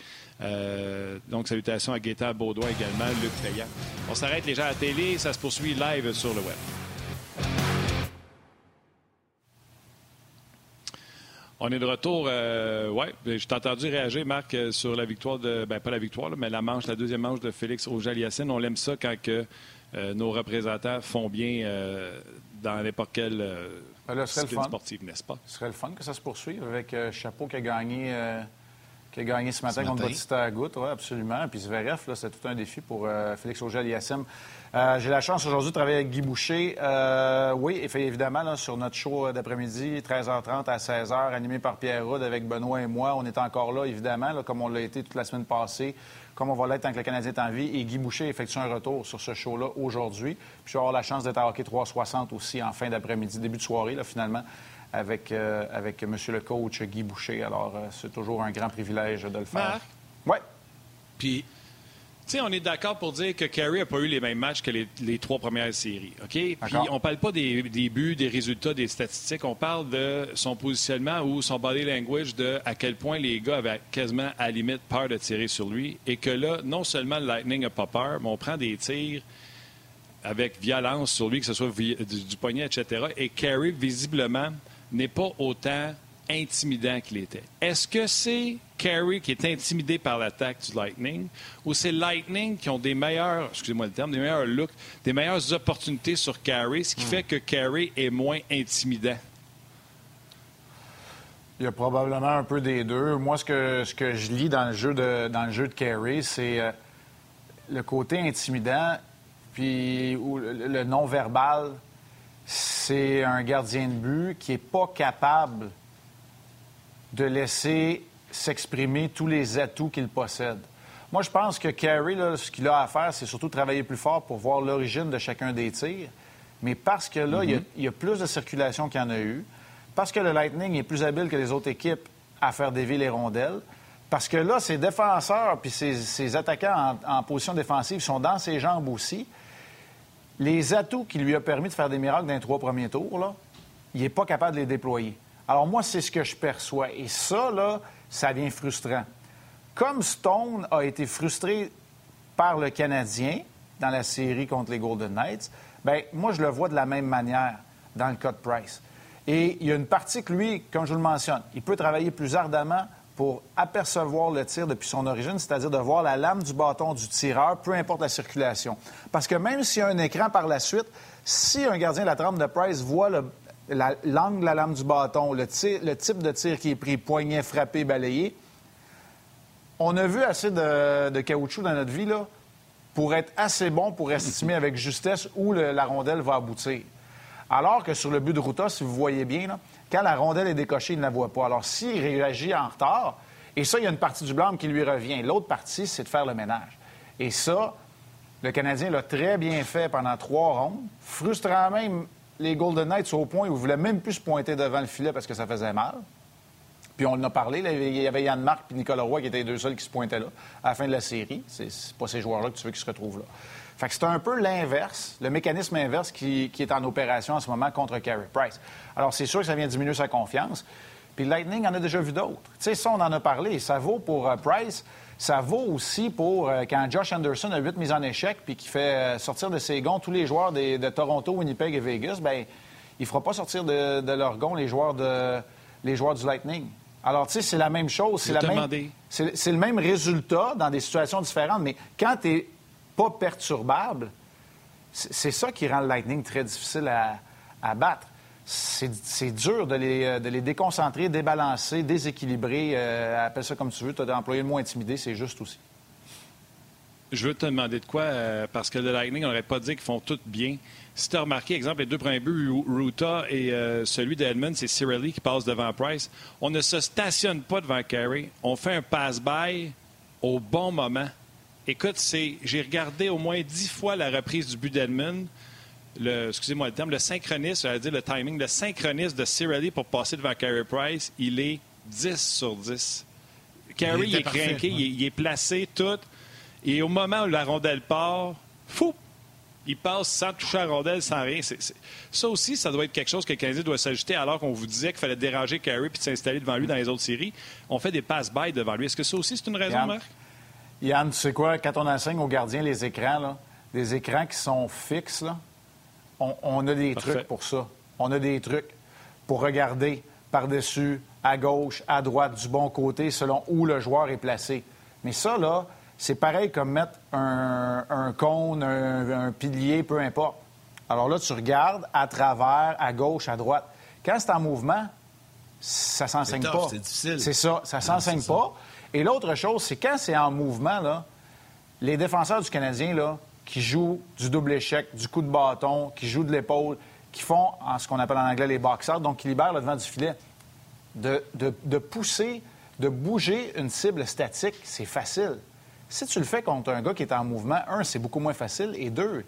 donc, salutations à Gaétan Baudouin également, Luc Taillant. On s'arrête les gens à la télé, ça se poursuit live sur le web. On est de retour. Euh, ouais, je t'ai entendu réagir, Marc, euh, sur la victoire de. Ben, pas la victoire, mais la manche, la deuxième manche de Félix Auger-Aliassine. On l'aime ça quand que, euh, nos représentants font bien euh, dans n'importe quelle ben sportive, n'est-ce pas? Ce serait le fun que ça se poursuive avec Chapeau qui a gagné. Qui a gagné ce matin, contre Batista Agut, oui, absolument. Puis Zverev, c'est tout un défi pour Félix Auger-Aliassime. Euh, j'ai la chance aujourd'hui de travailler avec Guy Boucher. Euh, oui, évidemment, sur notre show d'après-midi, 13h30 à 16h, animé par Pierre Rudd avec Benoît et moi. On est encore là, évidemment, comme on l'a été toute la semaine passée, comme on va l'être tant que le Canadien est en vie. Et Guy Boucher effectue un retour sur ce show-là aujourd'hui. Puis je vais avoir la chance d'être à Hockey 360 aussi en fin d'après-midi, début de soirée, là, finalement avec, euh, avec M. le coach Guy Boucher. Alors, c'est toujours un grand privilège de le faire. Oui. Puis, sais, on est d'accord pour dire que Carey n'a pas eu les mêmes matchs que les, trois premières séries. OK? Puis on parle pas des, buts, des résultats, des statistiques. On parle de son positionnement ou son body language de à quel point les gars avaient quasiment à la limite peur de tirer sur lui. Et que là, non seulement le Lightning n'a pas peur, mais on prend des tirs avec violence sur lui, que ce soit du, du poignet, etc. Et Carey, visiblement, n'est pas autant intimidant qu'il était. Est-ce que c'est Carey qui est intimidé par l'attaque du Lightning ou c'est Lightning qui ont des meilleurs, excusez-moi le terme, des meilleurs looks, des meilleures opportunités sur Carey, ce qui hmm. fait que Carey est moins intimidant? Il y a probablement un peu des deux. Moi, ce que, ce que je lis dans le jeu de, dans le jeu de Carey, c'est euh, le côté intimidant, puis le, non-verbal. C'est un gardien de but qui n'est pas capable de laisser s'exprimer tous les atouts qu'il possède. Moi, je pense que Carey, ce qu'il a à faire, c'est surtout travailler plus fort pour voir l'origine de chacun des tirs. Mais parce que là, il, y a, plus de circulation qu'il y en a eu, parce que le Lightning est plus habile que les autres équipes à faire dévier les rondelles, parce que là, ses défenseurs puis ses, attaquants en, position défensive sont dans ses jambes aussi. Les atouts qui lui ont permis de faire des miracles dans les trois premiers tours, il n'est pas capable de les déployer. Alors moi, c'est ce que je perçois. Et ça, là, ça devient frustrant. Comme Stone a été frustré par le Canadien dans la série contre les Golden Knights, bien, moi, je le vois de la même manière dans le cas de Price. Et il y a une partie que lui, comme je vous le mentionne, il peut travailler plus ardemment pour apercevoir le tir depuis son origine, c'est-à-dire de voir la lame du bâton du tireur, peu importe la circulation. Parce que même s'il y a un écran par la suite, si un gardien de la trempe de Price voit l'angle de la lame du bâton, le, type de tir qui est pris, poignet frappé, balayé, on a vu assez de, caoutchouc dans notre vie là, pour être assez bon pour estimer avec justesse où la rondelle va aboutir. Alors que sur le but de Ruta, si vous voyez bien, quand la rondelle est décochée, il ne la voit pas. Alors, s'il réagit en retard, et ça, il y a une partie du blâme qui lui revient. L'autre partie, c'est de faire le ménage. Et ça, le Canadien l'a très bien fait pendant trois rondes. Frustrant même, les Golden Knights au point où ils ne voulaient même plus se pointer devant le filet parce que ça faisait mal. Puis on en a parlé, il y avait Yann Marc et Nicolas Roy qui étaient les deux seuls qui se pointaient là à la fin de la série. C'est pas ces joueurs-là que tu veux qu'ils se retrouvent là. Fait que c'est un peu l'inverse, le mécanisme inverse qui, est en opération en ce moment contre Carey Price. Alors, c'est sûr que ça vient diminuer sa confiance. Puis Lightning en a déjà vu d'autres. Tu sais, ça, on en a parlé. Ça vaut pour euh, Price. Ça vaut aussi pour euh, quand Josh Anderson a huit mises en échec puis qui fait euh, sortir de ses gonds tous les joueurs de Toronto, Winnipeg et Vegas, bien, il ne fera pas sortir de, de leurs gonds les joueurs, de, les joueurs du Lightning. Alors, tu sais, c'est la même chose. C'est, la même, c'est, le même résultat dans des situations différentes. Mais quand tu es pas perturbable, c'est ça qui rend le Lightning très difficile à, battre. C'est dur de les, euh, de les, déconcentrer, débalancer, déséquilibrer. Euh, appelle ça comme tu veux. Tu as employé le mot intimidé, c'est juste aussi. Je veux te demander de quoi, euh, parce que le Lightning, on n'aurait pas dit qu'ils font tout bien. Si tu as remarqué, exemple, les deux premiers buts, Ruta et celui d'Edmund, c'est Cirelli qui passe devant Price. On ne se stationne pas devant Carey. On fait un pass-by au bon moment. Écoute, j'ai regardé au moins dix fois la reprise du but d'Edmund. Le, excusez-moi le terme, le synchronisme, j'allais dire le timing, le synchronisme de Cirelli pour passer devant Carey Price, il est 10 sur 10. Carey, il, est craqué, il, est placé, tout. Et au moment où la rondelle part, fou, il passe sans toucher la rondelle, sans rien. Ça aussi, ça doit être quelque chose que le Canadien doit s'ajouter alors qu'on vous disait qu'il fallait déranger Carey puis s'installer devant lui dans les autres séries. On fait des pass-by devant lui. Est-ce que ça aussi, c'est une raison, Marc? Yann, tu sais quoi, quand on enseigne aux gardiens les écrans, là, des écrans qui sont fixes, là, on, a des trucs pour ça. On a des trucs pour regarder par-dessus, à gauche, à droite, du bon côté, selon où le joueur est placé. Mais ça, là, c'est pareil comme mettre un, cône, un, pilier, peu importe. Alors là, tu regardes à travers, à gauche, à droite. Quand c'est en mouvement, ça s'enseigne pas. C'est difficile. C'est ça, ça s'enseigne pas. Et l'autre chose, c'est quand c'est en mouvement, là, les défenseurs du Canadien, là, qui jouent du double échec, du coup de bâton, qui jouent de l'épaule, qui font en ce qu'on appelle en anglais les box donc qui libèrent le devant du filet, de, de, pousser, de bouger une cible statique, c'est facile. Si tu le fais contre un gars qui est en mouvement, un, c'est beaucoup moins facile, et deux,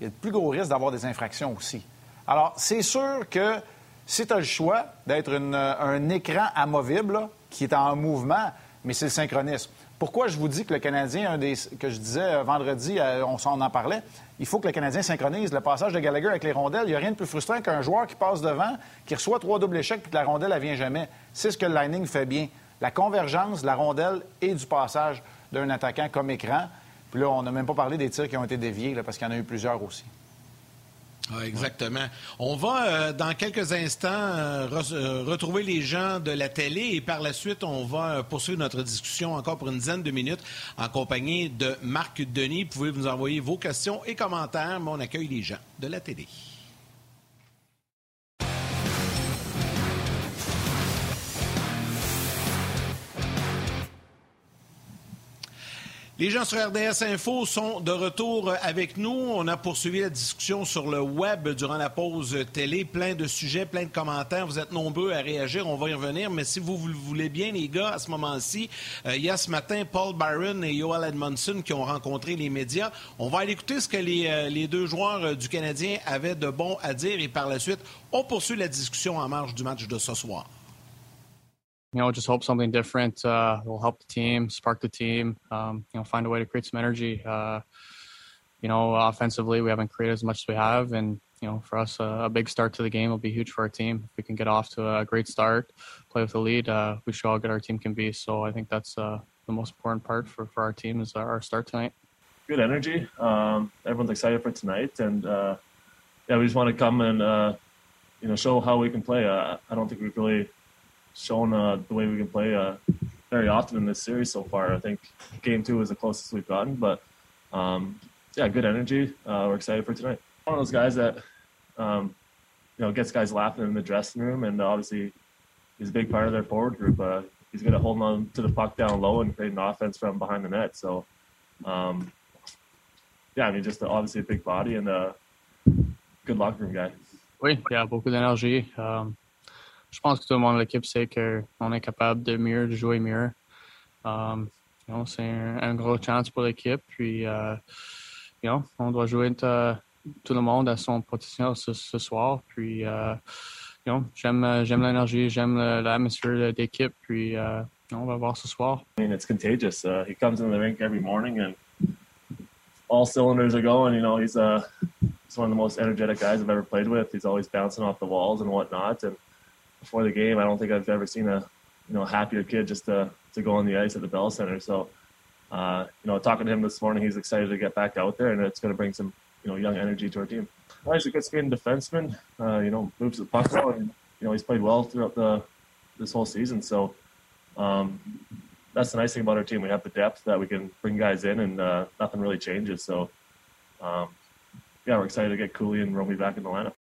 il y a de plus gros risque d'avoir des infractions aussi. Alors, c'est sûr que si tu as le choix d'être un écran amovible qui est en mouvement, mais c'est le synchronisme. Pourquoi je vous dis que le Canadien, que je disais euh, vendredi, euh, on s'en en parlait, il faut que le Canadien synchronise le passage de Gallagher avec les rondelles. Il n'y a rien de plus frustrant qu'un joueur qui passe devant, qui reçoit trois doubles échecs, puis que la rondelle, elle vient jamais. C'est ce que le Lightning fait bien. La convergence la rondelle et du passage d'un attaquant comme écran. Puis là, on n'a même pas parlé des tirs qui ont été déviés, parce qu'il y en a eu plusieurs aussi. Exactement. On va, euh, dans quelques instants, euh, euh, retrouver les gens de la télé et par la suite, on va poursuivre notre discussion encore pour une dizaine de minutes en compagnie de Marc Denis. Vous pouvez nous envoyer vos questions et commentaires, mais on accueille les gens de la télé. Les gens sur RDS Info sont de retour avec nous. On a poursuivi la discussion sur le web durant la pause télé. Plein de sujets, plein de commentaires. Vous êtes nombreux à réagir. On va y revenir. Mais si vous le voulez bien, les gars, à ce moment-ci, euh, il y a ce matin Paul Byron et Joel Edmondson qui ont rencontré les médias. On va aller écouter ce que les, euh, deux joueurs euh, du Canadien avaient de bon à dire et par la suite, on poursuit la discussion en marge du match de ce soir. You know, just hope something different uh, will help the team, spark the team, um, you know, find a way to create some energy. Uh, you know, offensively, we haven't created as much as we have. And, you know, for us, uh, a big start to the game will be huge for our team. If we can get off to a great start, play with the lead, uh, we show how good our team can be. So I think that's uh, the most important part for, for our team is our start tonight. Good energy. Um, everyone's excited for tonight. And, uh, yeah, we just want to come and, you know, show how we can play. I don't think we've really shown uh, the way we can play uh, very often in this series so far. I think game two is the closest we've gotten, but um, yeah, good energy. Uh, we're excited for tonight. One of those guys that um, you know gets guys laughing in the dressing room, and obviously he's a big part of their forward group. Uh, he's going to hold on to the puck down low and create an offense from behind the net. So, um, yeah, I mean, just obviously a big body and a good locker room guy. Oui, beaucoup d'énergie. Um, je pense que tout le monde de l'équipe sait qu'on est capable de mieux, de jouer mieux. Um, you know, c'est un, un, gros chance pour l'équipe. Puis, uh, you know, on doit jouer uh, tout le monde à son potentiel ce, ce soir. Puis, uh, you know, j'aime, j'aime l'énergie, j'aime l'atmosphère d'équipe. Puis, uh, on va voir ce soir. I mean, it's contagious. Uh, he comes in the rink every morning and all cylinders are going. You know, he's, uh, he's one of the most energetic guys I've ever played with. He's always bouncing off the walls and whatnot. And before the game. I don't think I've ever seen a you know happier kid just to to go on the ice at the Bell Center. So uh, you know, talking to him this morning, he's excited to get back out there, and it's going to bring some you know young energy to our team. Well, he's a good skating defenseman. Uh, you know, moves the puck well, and you know he's played well throughout the this whole season. So um, that's the nice thing about our team. We have the depth that we can bring guys in, and uh, nothing really changes. So um, yeah, we're excited to get Cooley and Romy back in the lineup.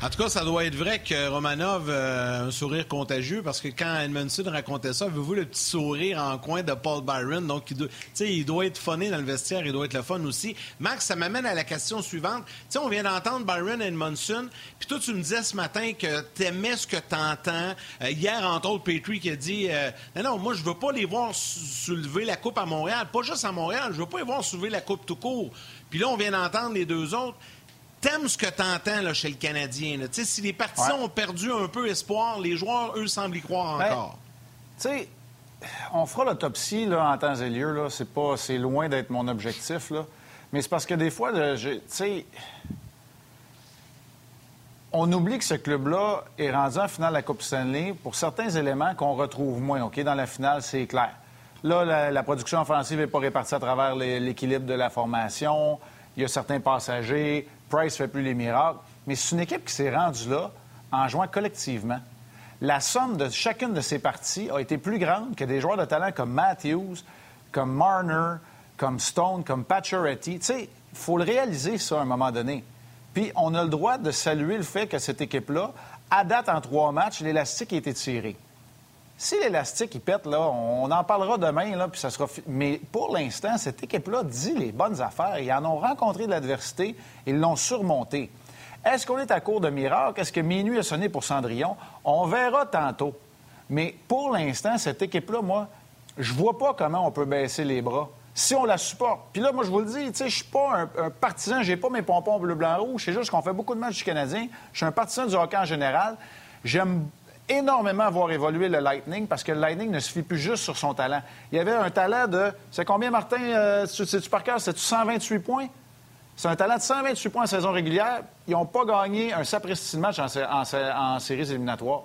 En tout cas, ça doit être vrai que Romanov a un sourire contagieux parce que quand Edmondson racontait ça, avez-vous le petit sourire en coin de Paul Byron? Donc, il doit, il doit être funné dans le vestiaire, il doit être le fun aussi. Max, ça m'amène à la question suivante. sais, on vient d'entendre Byron Edmondson, puis toi, tu me disais ce matin que tu aimais ce que tu entends. Euh, hier, entre autres, Petrie qui a dit euh, Non, non, moi, je veux pas les voir soulever la Coupe à Montréal. Pas juste à Montréal, je veux pas les voir soulever la Coupe tout court. Puis là, on vient d'entendre les deux autres t'aimes ce que tu entends chez le Canadien. Si les partisans ont perdu un peu espoir, les joueurs, eux, semblent y croire ben, encore. Tu sais, on fera l'autopsie en temps et lieu. C'est, pas, c'est loin d'être mon objectif. Là. Mais c'est parce que des fois, tu sais, on oublie que ce club-là est rendu en finale la Coupe Stanley pour certains éléments qu'on retrouve moins. OK, dans la finale, c'est clair. Là, la, production offensive n'est pas répartie à travers l'équilibre de la formation. Il y a certains passagers. Price fait plus les miracles. Mais c'est une équipe qui s'est rendue là en jouant collectivement. La somme de chacune de ces parties a été plus grande que des joueurs de talent comme Matthews, comme Marner, comme Stone, comme Pacioretty. Tu sais, il faut le réaliser, ça, à un moment donné. Puis on a le droit de saluer le fait que cette équipe-là, à date en trois matchs, l'élastique a été tiré. Si l'élastique, il pète, là, on en parlera demain, là, puis ça sera... Mais pour l'instant, cette équipe-là dit les bonnes affaires. Ils en ont rencontré de l'adversité, ils l'ont surmonté. Est-ce qu'on est à court de miracles? Est-ce que minuit a sonné pour Cendrillon? On verra tantôt. Mais pour l'instant, cette équipe-là, moi, je vois pas comment on peut baisser les bras si on la supporte. Puis là, moi, je vous le dis, je suis pas un, un partisan, j'ai pas mes pompons bleu, blanc, rouge. C'est juste qu'on fait beaucoup de matchs du Canadien. Je suis un partisan du hockey en général. J'aime énormément voir évoluer le Lightning parce que le Lightning ne suffit plus juste sur son talent. Il y avait un talent de. C'est combien, Martin? Euh, C'est-tu par cœur? C'est-tu 128 points? C'est un talent de 128 points en saison régulière. Ils n'ont pas gagné un sapristi match en, en, séries éliminatoires.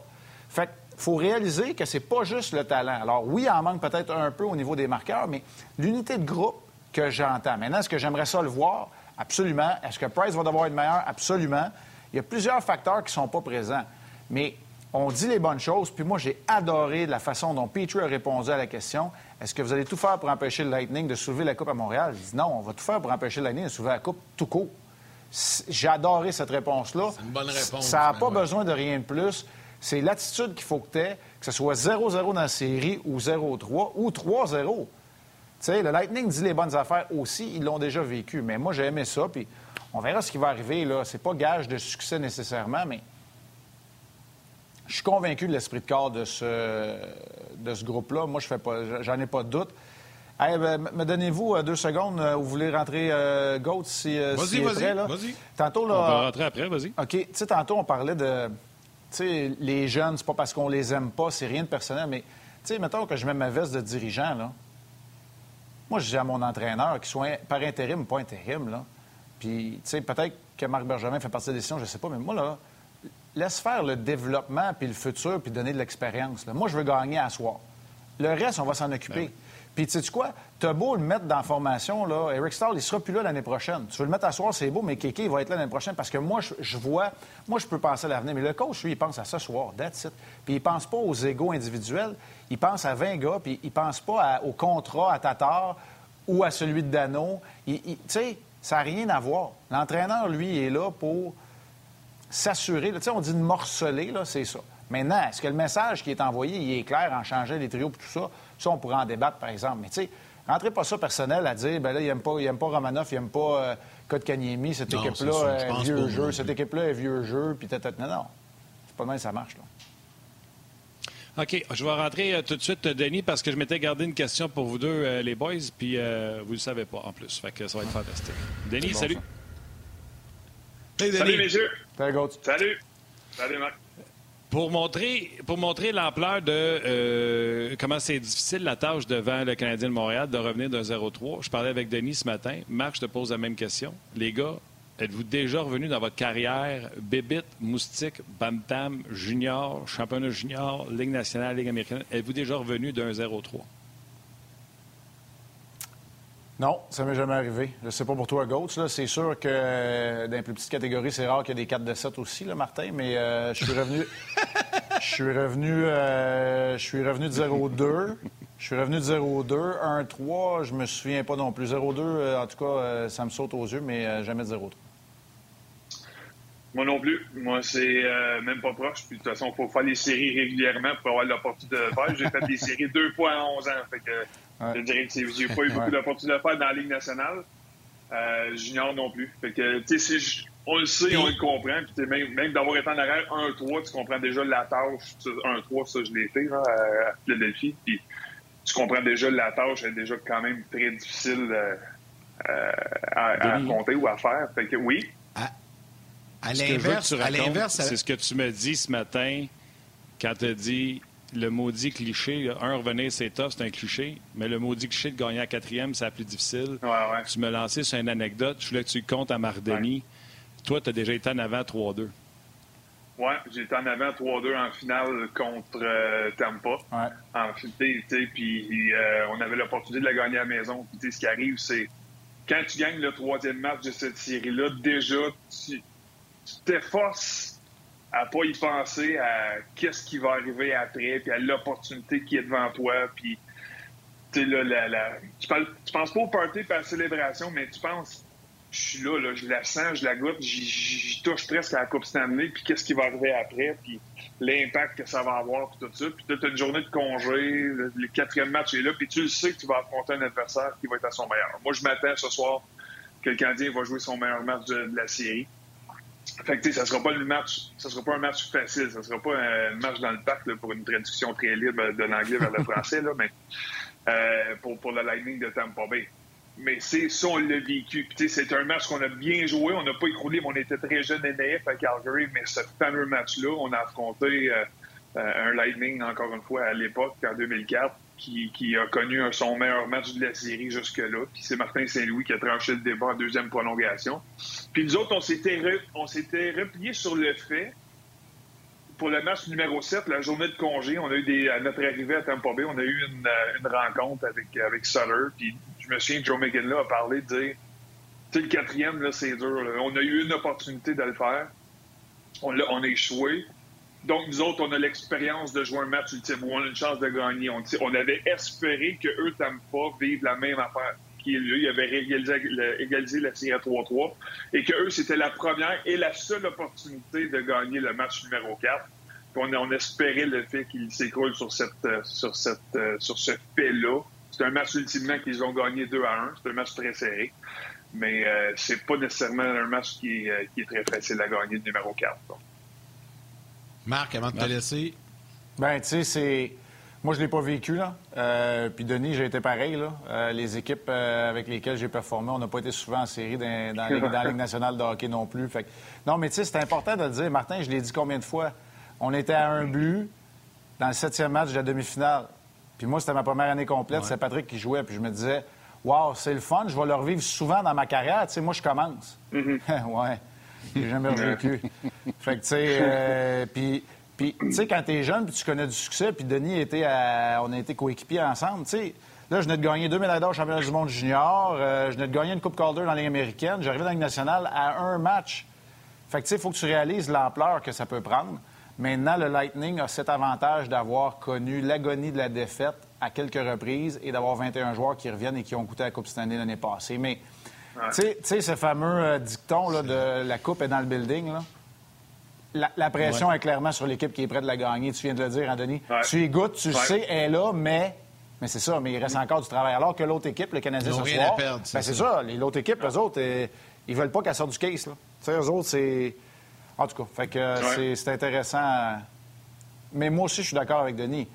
Fait faut réaliser que c'est pas juste le talent. Alors, oui, il en manque peut-être un peu au niveau des marqueurs, mais l'unité de groupe que j'entends. Maintenant, est-ce que j'aimerais ça le voir? Absolument. Est-ce que Price va devoir être meilleur? Absolument. Il y a plusieurs facteurs qui ne sont pas présents. Mais on dit les bonnes choses. Puis moi, j'ai adoré la façon dont Petrie a répondu à la question est-ce que vous allez tout faire pour empêcher le Lightning de soulever la Coupe à Montréal? Je dis non, on va tout faire pour empêcher le Lightning de soulever la Coupe tout court. J'ai adoré cette réponse-là. C'est une bonne réponse. Ça n'a pas besoin de rien de plus. C'est l'attitude qu'il faut que tu aies, que ce soit 0-0 dans la série ou 0-3 ou 3-0. sais, le Lightning dit les bonnes affaires aussi, ils l'ont déjà vécu. Mais moi, j'ai aimé ça, puis on verra ce qui va arriver. là. C'est pas gage de succès nécessairement, mais je suis convaincu de l'esprit de corps de ce, de ce groupe-là. Moi, je fais pas, j'en ai pas de doute. Hey, ben, me donnez-vous euh, deux secondes euh, où vous voulez rentrer euh, Goat si, euh, Vas-y, est vas-y, prêt, là? vas-y. Tantôt, On va là, rentrer après, vas-y. OK. Tu sais, tantôt, on parlait de. Tu sais, les jeunes, c'est pas parce qu'on les aime pas, c'est rien de personnel, mais, tu sais, mettons que je mets ma veste de dirigeant, là. Moi, je dis à mon entraîneur, qu'il soit par intérim ou pas intérim, là. Puis, tu sais, peut-être que Marc Bergevin fait partie des décisions, je sais pas, mais moi, là, laisse faire le développement puis le futur puis donner de l'expérience. Moi, je veux gagner à soir. Le reste, on va s'en occuper. Puis, tu sais quoi? T'as beau le mettre dans la formation, là, Eric Stahl, il sera plus là l'année prochaine. Tu veux le mettre à soir, c'est beau, mais Kéké, il va être là l'année prochaine parce que moi, je, je vois, moi, je peux penser à l'avenir. Mais le coach, lui, il pense à ce soir, that's it. Puis, il pense pas aux égaux individuels. Il pense à 20 gars, puis il pense pas à- au contrat à Tatar ou à celui de Dano. Tu sais, ça n'a rien à voir. L'entraîneur, lui, est là pour s'assurer. là, Tu sais, on dit de morceler, là, c'est ça. Maintenant, est-ce que le message qui est envoyé, il est clair en changeant les trios et tout ça? Ça, on pourra en débattre, par exemple. Mais tu sais, rentrez pas ça personnel à dire, ben là, il n'aime pas, il aime pas Romanoff, il n'aime pas euh, Kotkaniemi, cette équipe-là, je euh, vieux jeu, cette plus. équipe-là est vieux jeu, puis tata. Non, non. C'est pas que ça marche, là. OK, je vais rentrer euh, tout de suite, euh, Denis, parce que je m'étais gardé une question pour vous deux, euh, les boys, puis euh, vous ne le savez pas en plus. Fait que ça va être fantastique. Denis, bon, salut. Hey, Denis. Salut, messieurs. Salut. Salut. Salut, Marc. Pour montrer, pour montrer l'ampleur de euh, comment c'est difficile la tâche devant le Canadien de Montréal de revenir d'un 0-3, je parlais avec Denis ce matin. Marc, je te pose la même question. Les gars, êtes-vous déjà revenus dans votre carrière bébite, moustique, bam-tam, junior, championnat junior, Ligue nationale, Ligue américaine? Êtes-vous déjà revenus d'un 0-3? Non, ça m'est jamais arrivé. Je sais pas pour toi, Gauthier. C'est sûr que euh, dans les plus petites catégories, c'est rare qu'il y ait des 4 de 7 aussi, là, Martin, mais euh, je suis revenu. Je suis revenu, euh, je suis revenu de 0-2. Je suis revenu de 0-2. 1-3, je me souviens pas non plus. 0-2, euh, en tout cas, ça me saute aux yeux, mais jamais de 0-3. Moi non plus. Moi, c'est euh, même pas proche. Puis de toute façon, il faut faire les séries régulièrement pour avoir l'opportunité de faire. J'ai fait des séries deux fois en 11 ans. Je dirais que j'ai pas eu beaucoup d'opportunités de le faire dans la Ligue nationale. Euh, junior non plus. Fait que, tu sais, on le sait, on le comprend. Puis même, même d'avoir été en arrière 1-3, tu comprends déjà la tâche. Ça, 1-3, ça, je l'ai été là, à Philadelphie. Puis tu comprends déjà la tâche est déjà quand même très difficile euh, euh, à, affronter ou à faire. Fait que oui, À l'inverse, c'est ce que tu me dis ce matin quand tu as dit le maudit cliché. Un, revenir, c'est tough, c'est un cliché. Mais le maudit cliché de gagner à quatrième, c'est la plus difficile. ouais, ouais. Tu me lançais sur une anecdote. Je voulais que tu comptes à Mardoni. Toi, tu as déjà été en avant 3-2. Ouais, j'étais en avant 3-2 en finale contre euh, Tampa. Ouais. En fi- tu sais, puis euh, on avait l'opportunité de la gagner à la maison. Puis tu sais, ce qui arrive, c'est quand tu gagnes le troisième match de cette série-là, déjà, tu tu t'efforces à pas y penser à qu'est-ce qui va arriver après, puis à l'opportunité qui est devant toi, puis là, la, la- tu, penses pas au party et à la célébration, mais tu penses, je suis là, là, je la sens, je la goûte, j'y- touche presque à la Coupe Stanley, puis qu'est-ce qui va arriver après, puis l'impact que ça va avoir, puis tout ça. Puis tu as une journée de congé, le, quatrième match est là, puis tu le sais que tu vas affronter un adversaire qui va être à son meilleur. Moi, je m'attends ce soir que le Canadien va jouer son meilleur match de la série. Fait que, ça sera pas le match, ça sera pas un match facile, ça sera pas un match dans le parc, là, pour une traduction très libre de l'anglais vers le français, là, mais euh, pour, pour le Lightning de Tampa Bay. Mais c'est ça, on l'a vécu. C'est un match qu'on a bien joué. On n'a pas écroulé, mais on était très jeunes et naïfs à Calgary. Mais ce fameux match-là, on a affronté euh, euh, un Lightning, encore une fois, à l'époque, en 2004, qui, a connu son meilleur match de la série jusque-là. Puis c'est Martin Saint-Louis qui a tranché le débat en deuxième prolongation. Puis nous autres, on s'était, on s'était replié sur le fait pour le match numéro 7, la journée de congé, on a eu à notre arrivée à Tampa Bay, on a eu une, euh, une rencontre avec, avec Sutter. Puis je me souviens que Joe McGinley a parlé de dire, tu le quatrième, là, c'est dur. On a eu une opportunité de le faire. On a échoué. Donc, nous autres, on a l'expérience de jouer un match ultime où on a une chance de gagner. On, on avait espéré que eux, Tampa, vivent la même affaire qui est là. Ils avaient égalisé, la- égalisé la série à 3-3 et que eux, c'était la première et la seule opportunité de gagner le match numéro 4. Puis on, on espérait le fait qu'il s'écroule sur, cette, euh, sur, cette, euh, sur ce fait-là. C'est un match ultimement qu'ils ont gagné 2 à 1. C'est un match très serré. Mais euh, c'est pas nécessairement un match qui, euh, qui, est très facile à gagner, le numéro 4. Donc. Marc, avant de te laisser. Ben, tu sais, c'est. Moi, je ne l'ai pas vécu, là. Euh, puis, Denis, j'ai été pareil, là. Euh, les équipes euh, avec lesquelles j'ai performé, on n'a pas été souvent en série dans, dans, dans, la Ligue nationale de hockey non plus. Fait que... Non, mais tu sais, c'est important de le dire. Martin, je l'ai dit combien de fois? On était à un but dans le septième match de la demi-finale. Puis moi, c'était ma première année complète. Ouais. C'est Patrick qui jouait. Puis je me disais, Wow, c'est le fun. Je vais le revivre souvent dans ma carrière. Tu sais, moi, je commence. Mm -hmm. ouais. J'ai jamais revécu. fait que, tu sais, euh, puis... Puis, tu sais, quand t'es jeune, puis tu connais du succès, puis Denis était à... on a été coéquipiers ensemble, tu sais, là, je venais de gagner deux médailles d'or au championnat du monde junior, euh, je venais de gagner une Coupe Calder dans la Ligue américaine, j'arrivais dans la Ligue nationale à un match. Fait que, tu sais, il faut que tu réalises l'ampleur que ça peut prendre. Maintenant, le Lightning a cet avantage d'avoir connu l'agonie de la défaite à quelques reprises et d'avoir 21 joueurs qui reviennent et qui ont goûté la Coupe Stanley l'année passée. Mais, ouais. tu sais, ce fameux euh, dicton là, de la Coupe est dans le building, là, la, la, pression ouais. est clairement sur l'équipe qui est prête de la gagner. Tu viens de le dire, Anthony. Ouais. Tu y goûtes, tu ouais. sais, elle est là, mais. Mais c'est ça, mais il reste encore du travail. Alors que l'autre équipe, le Canadien, ce rien soir, perdre, c'est ben, ça. L'autre équipe, eux autres, euh, ils veulent pas qu'elle sorte du case. Là. Tu sais, eux autres, c'est. En tout cas, fait que c'est intéressant. Mais moi aussi, je suis d'accord avec Denis.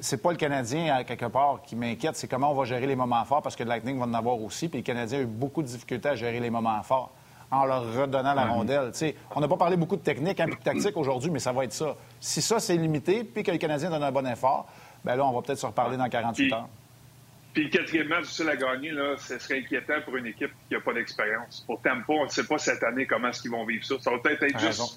C'est pas le Canadien, à quelque part, qui m'inquiète. C'est comment on va gérer les moments forts, parce que le Lightning va en avoir aussi. Puis le Canadien a eu beaucoup de difficultés à gérer les moments forts en leur redonnant la rondelle. T'sais, on n'a pas parlé beaucoup de technique et hein, de tactique aujourd'hui, mais ça va être ça. Si ça, c'est limité, puis que le Canadien donne un bon effort, ben là, on va peut-être se reparler dans 48 puis, heures. Puis le quatrième match difficile à gagner, là, ce serait inquiétant pour une équipe qui n'a pas d'expérience. Pour Tampa, on ne sait pas cette année comment est-ce qu'ils vont vivre ça. Ça va peut-être être, juste raison.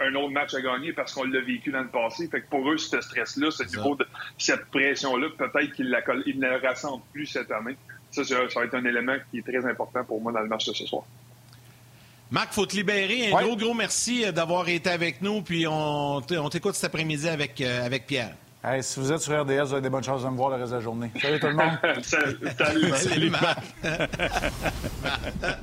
Un autre match à gagner parce qu'on l'a vécu dans le passé. Fait que pour eux, ce stress-là, ce niveau de cette pression-là, peut-être qu'ils la, ils ne la ressentent plus cette année. Ça, ça va être un élément qui est très important pour moi dans le match de ce soir. Marc, faut te libérer. Un Ouais. gros, gros merci euh, d'avoir été avec nous. Puis on t'écoute cet après-midi avec, euh, avec Pierre. Hey, si vous êtes sur RDS, vous avez des bonnes chances de me voir le reste de la journée. Salut tout le monde. Salut, salut. Salut, Marc.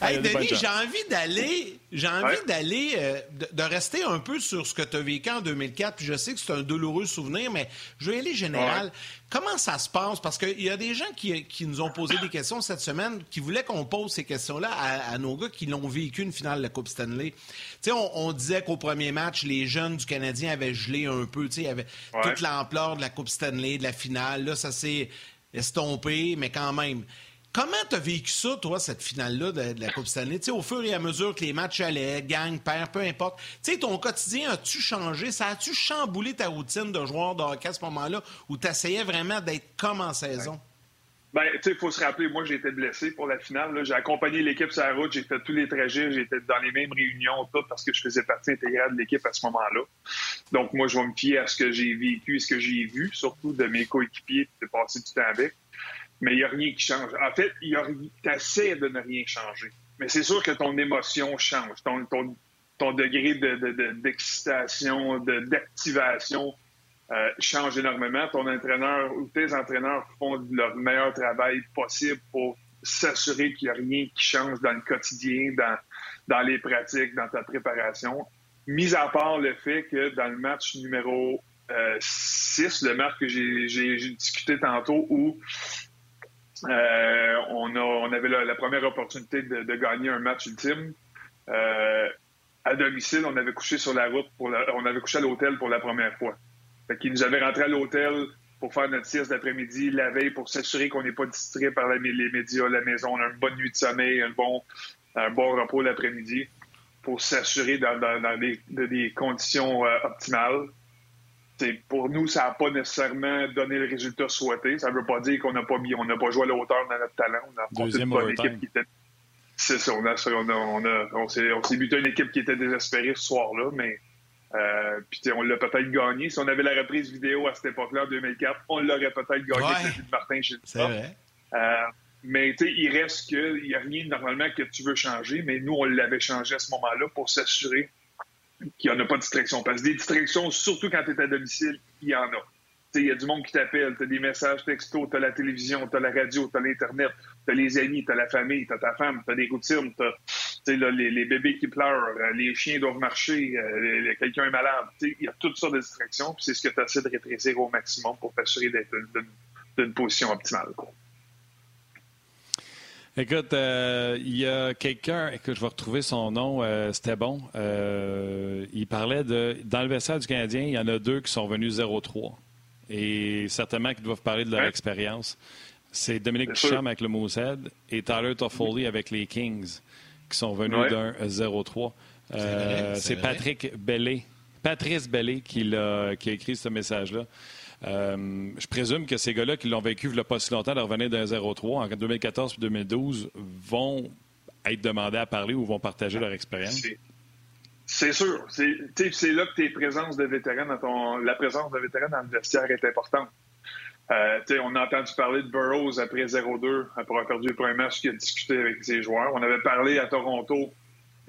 Hey, Denis, j'ai envie d'aller, j'ai envie Ouais. d'aller, euh, de, de rester un peu sur ce que tu as vécu en 2004. Puis je sais que c'est un douloureux souvenir, mais je vais aller général. Ouais. Comment ça se passe? Parce qu'il y a des gens qui, qui nous ont posé des questions cette semaine qui voulaient qu'on pose ces questions-là à, à nos gars qui l'ont vécu une finale de la Coupe Stanley. Tu sais, on, on disait qu'au premier match, les jeunes du Canadien avaient gelé un peu. Tu sais, il y avait Ouais. toute l'ampleur de la Coupe Stanley, de la finale. Là, ça s'est estompé, mais quand même. Comment t'as vécu ça, toi, cette finale-là de, la Coupe Stanley? Tu sais, au fur et à mesure que les matchs allaient, gang, perd, peu importe. Tu sais, ton quotidien, as-tu changé? Ça a-tu chamboulé ta routine de joueur de hockey à ce moment-là où tu essayais vraiment d'être comme en saison? Ben, tu sais, il faut se rappeler, moi, j'ai été blessé pour la finale. J'ai accompagné l'équipe sur la route, j'ai fait tous les trajets, j'étais dans les mêmes réunions, tout, parce que je faisais partie intégrale de l'équipe à ce moment-là. Donc, moi, je vais me fier à ce que j'ai vécu et ce que j'ai vu, surtout de mes coéquipiers, de passer du temps avec. Mais il n'y a rien qui change. En fait, a essaies de ne rien changer. Mais c'est sûr que ton émotion change, ton, ton, ton degré de- de- de- d'excitation, de, d'activation euh, change énormément. Ton entraîneur ou tes entraîneurs font leur meilleur travail possible pour s'assurer qu'il n'y a rien qui change dans le quotidien, dans, dans les pratiques, dans ta préparation. Mis à part le fait que dans le match numéro 6, le match que j'ai discuté tantôt, où euh, on, avait la, première opportunité de, gagner un match ultime. Euh, à domicile, on avait couché sur la route, pour la- on avait couché à l'hôtel pour la première fois. Fait qu'ils nous avaient rentré à l'hôtel pour faire notre sieste d'après-midi la veille pour s'assurer qu'on n'est pas distrait par les médias, la maison, on a une bonne nuit de sommeil, un bon, un bon repos l'après-midi pour s'assurer dans, dans- dans des, de- des conditions euh, optimales. Pour nous, ça n'a pas nécessairement donné le résultat souhaité. Ça ne veut pas dire qu'on n'a pas mis, on n'a pas joué à la hauteur dans notre talent. On a Deuxième une équipe qui était. C'est ça, on a, on a, on a- on s'est, on s'est buté une équipe qui était désespérée ce soir-là, mais euh, puis on l'a peut-être gagné. Si on avait la reprise vidéo à cette époque-là, en 2004, on l'aurait peut-être gagné Ouais. de Martin chez C'est vrai. euh, mais il reste que il n'y a rien normalement que tu veux changer, mais nous, on l'avait changé à ce moment-là pour s'assurer qu'il n'y en a pas de distraction. Parce que des distractions, surtout quand tu es à domicile, il y en a. Il y a du monde qui t'appelle, tu as des messages textos, tu as la télévision, tu as la radio, tu as l'Internet, tu as les amis, tu as la famille, tu as ta femme, tu as des routines, tu les, les bébés qui pleurent, euh, les chiens doivent marcher, euh, quelqu'un est malade. Il y a toutes sortes de distractions, puis c'est ce que tu essaies de rétrécir au maximum pour t'assurer d'être d'une position optimale. Écoute, euh, il y a quelqu'un, écoute, je vais retrouver son nom, euh, c'était bon. Euh, il parlait de, dans le vestiaire du Canadien, il y en a deux qui sont venus 0-3. Et certainement qu'ils doivent parler de leur expérience. C'est Dominique Duchamp avec le Moosehead et Tyler Toffoli avec les Kings qui sont venus d'un 0-3. c'est Patrick Bellé, Patrice Bellé qui a, qui a écrit ce message-là. Euh, je présume que ces gars-là qui l'ont vécu il n'y a pas si longtemps de revenir d'un 0-3 en 2014 et 2012 vont être demandés à parler ou vont partager leur expérience? C'est sûr. C'est là que tes présences de vétérans ton, la présence de vétérans dans le vestiaire est importante. Euh, on a entendu parler de Burroughs après 0-2, après avoir perdu le premier match, qui a discuté avec ses joueurs. On avait parlé à Toronto,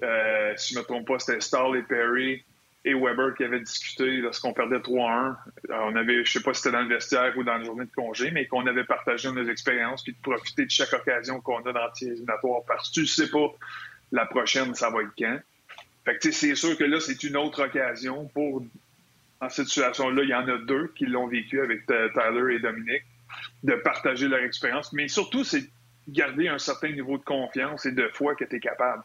euh, si je ne me trompe pas, c'était Starl et Perry et Weber qui avaient discuté lorsqu'on perdait 3-1. Euh, on avait, je sais pas si c'était dans le vestiaire ou dans la journée de congé, mais qu'on avait partagé nos expériences puis de profiter de chaque occasion qu'on a dans le éliminatoire parce que tu sais pas la prochaine, ça va être quand. Fait que c'est sûr que là, c'est une autre occasion pour, en cette situation-là, il y en a deux qui l'ont vécu avec Tyler et Dominique, de partager leur expérience. Mais surtout, c'est garder un certain niveau de confiance et de foi que tu es capable.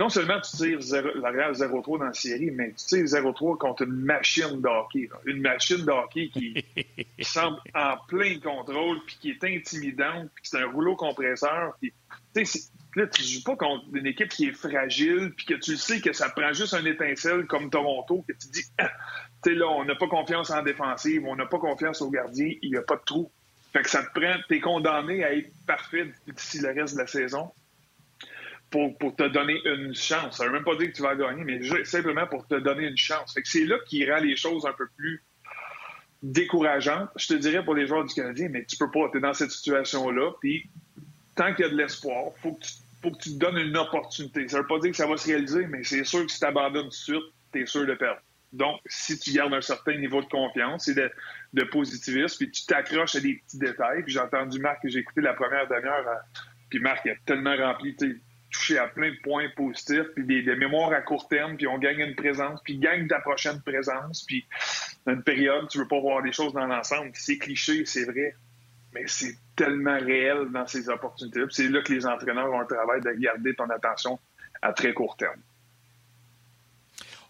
Non seulement tu tires la Real 0-3 dans la série, mais tu tires 0-3 contre une machine de hockey. Une machine de hockey qui, semble en plein contrôle, puis qui est intimidante, puis c'est un rouleau compresseur. Puis, là, tu joues pas contre une équipe qui est fragile, puis que tu sais que ça prend juste un étincelle comme Toronto, que tu dis, ah, tu là, on n'a pas confiance en défensive, on n'a pas confiance au gardien, il n'y a pas de trou. Fait que ça te prend, t'es condamné à être parfait d'ici le reste de la saison pour, te donner une chance. Ça veut même pas dire que tu vas gagner, mais simplement pour te donner une chance. Fait que c'est là qui rend les choses un peu plus décourageantes. Je te dirais pour les joueurs du Canadien, mais tu peux pas, tu es dans cette situation-là, puis tant qu'il y a de l'espoir, faut que tu faut que tu te donnes une opportunité. Ça veut pas dire que ça va se réaliser, mais c'est sûr que si tu abandonnes tout de suite, tu es sûr de perdre. Donc, si tu gardes un certain niveau de confiance et de, positivisme, puis tu t'accroches à des petits détails, puis j'ai entendu Marc, j'ai écouté la première demi-heure, puis Marc a tellement rempli, touché à plein de points positifs, puis des, mémoires à court terme, puis on gagne une présence, puis gagne ta prochaine présence, puis une période, tu veux pas voir les choses dans l'ensemble. C'est cliché, c'est vrai, mais c'est tellement réel dans ces opportunités. C'est là que les entraîneurs ont un travail de garder ton attention à très court terme.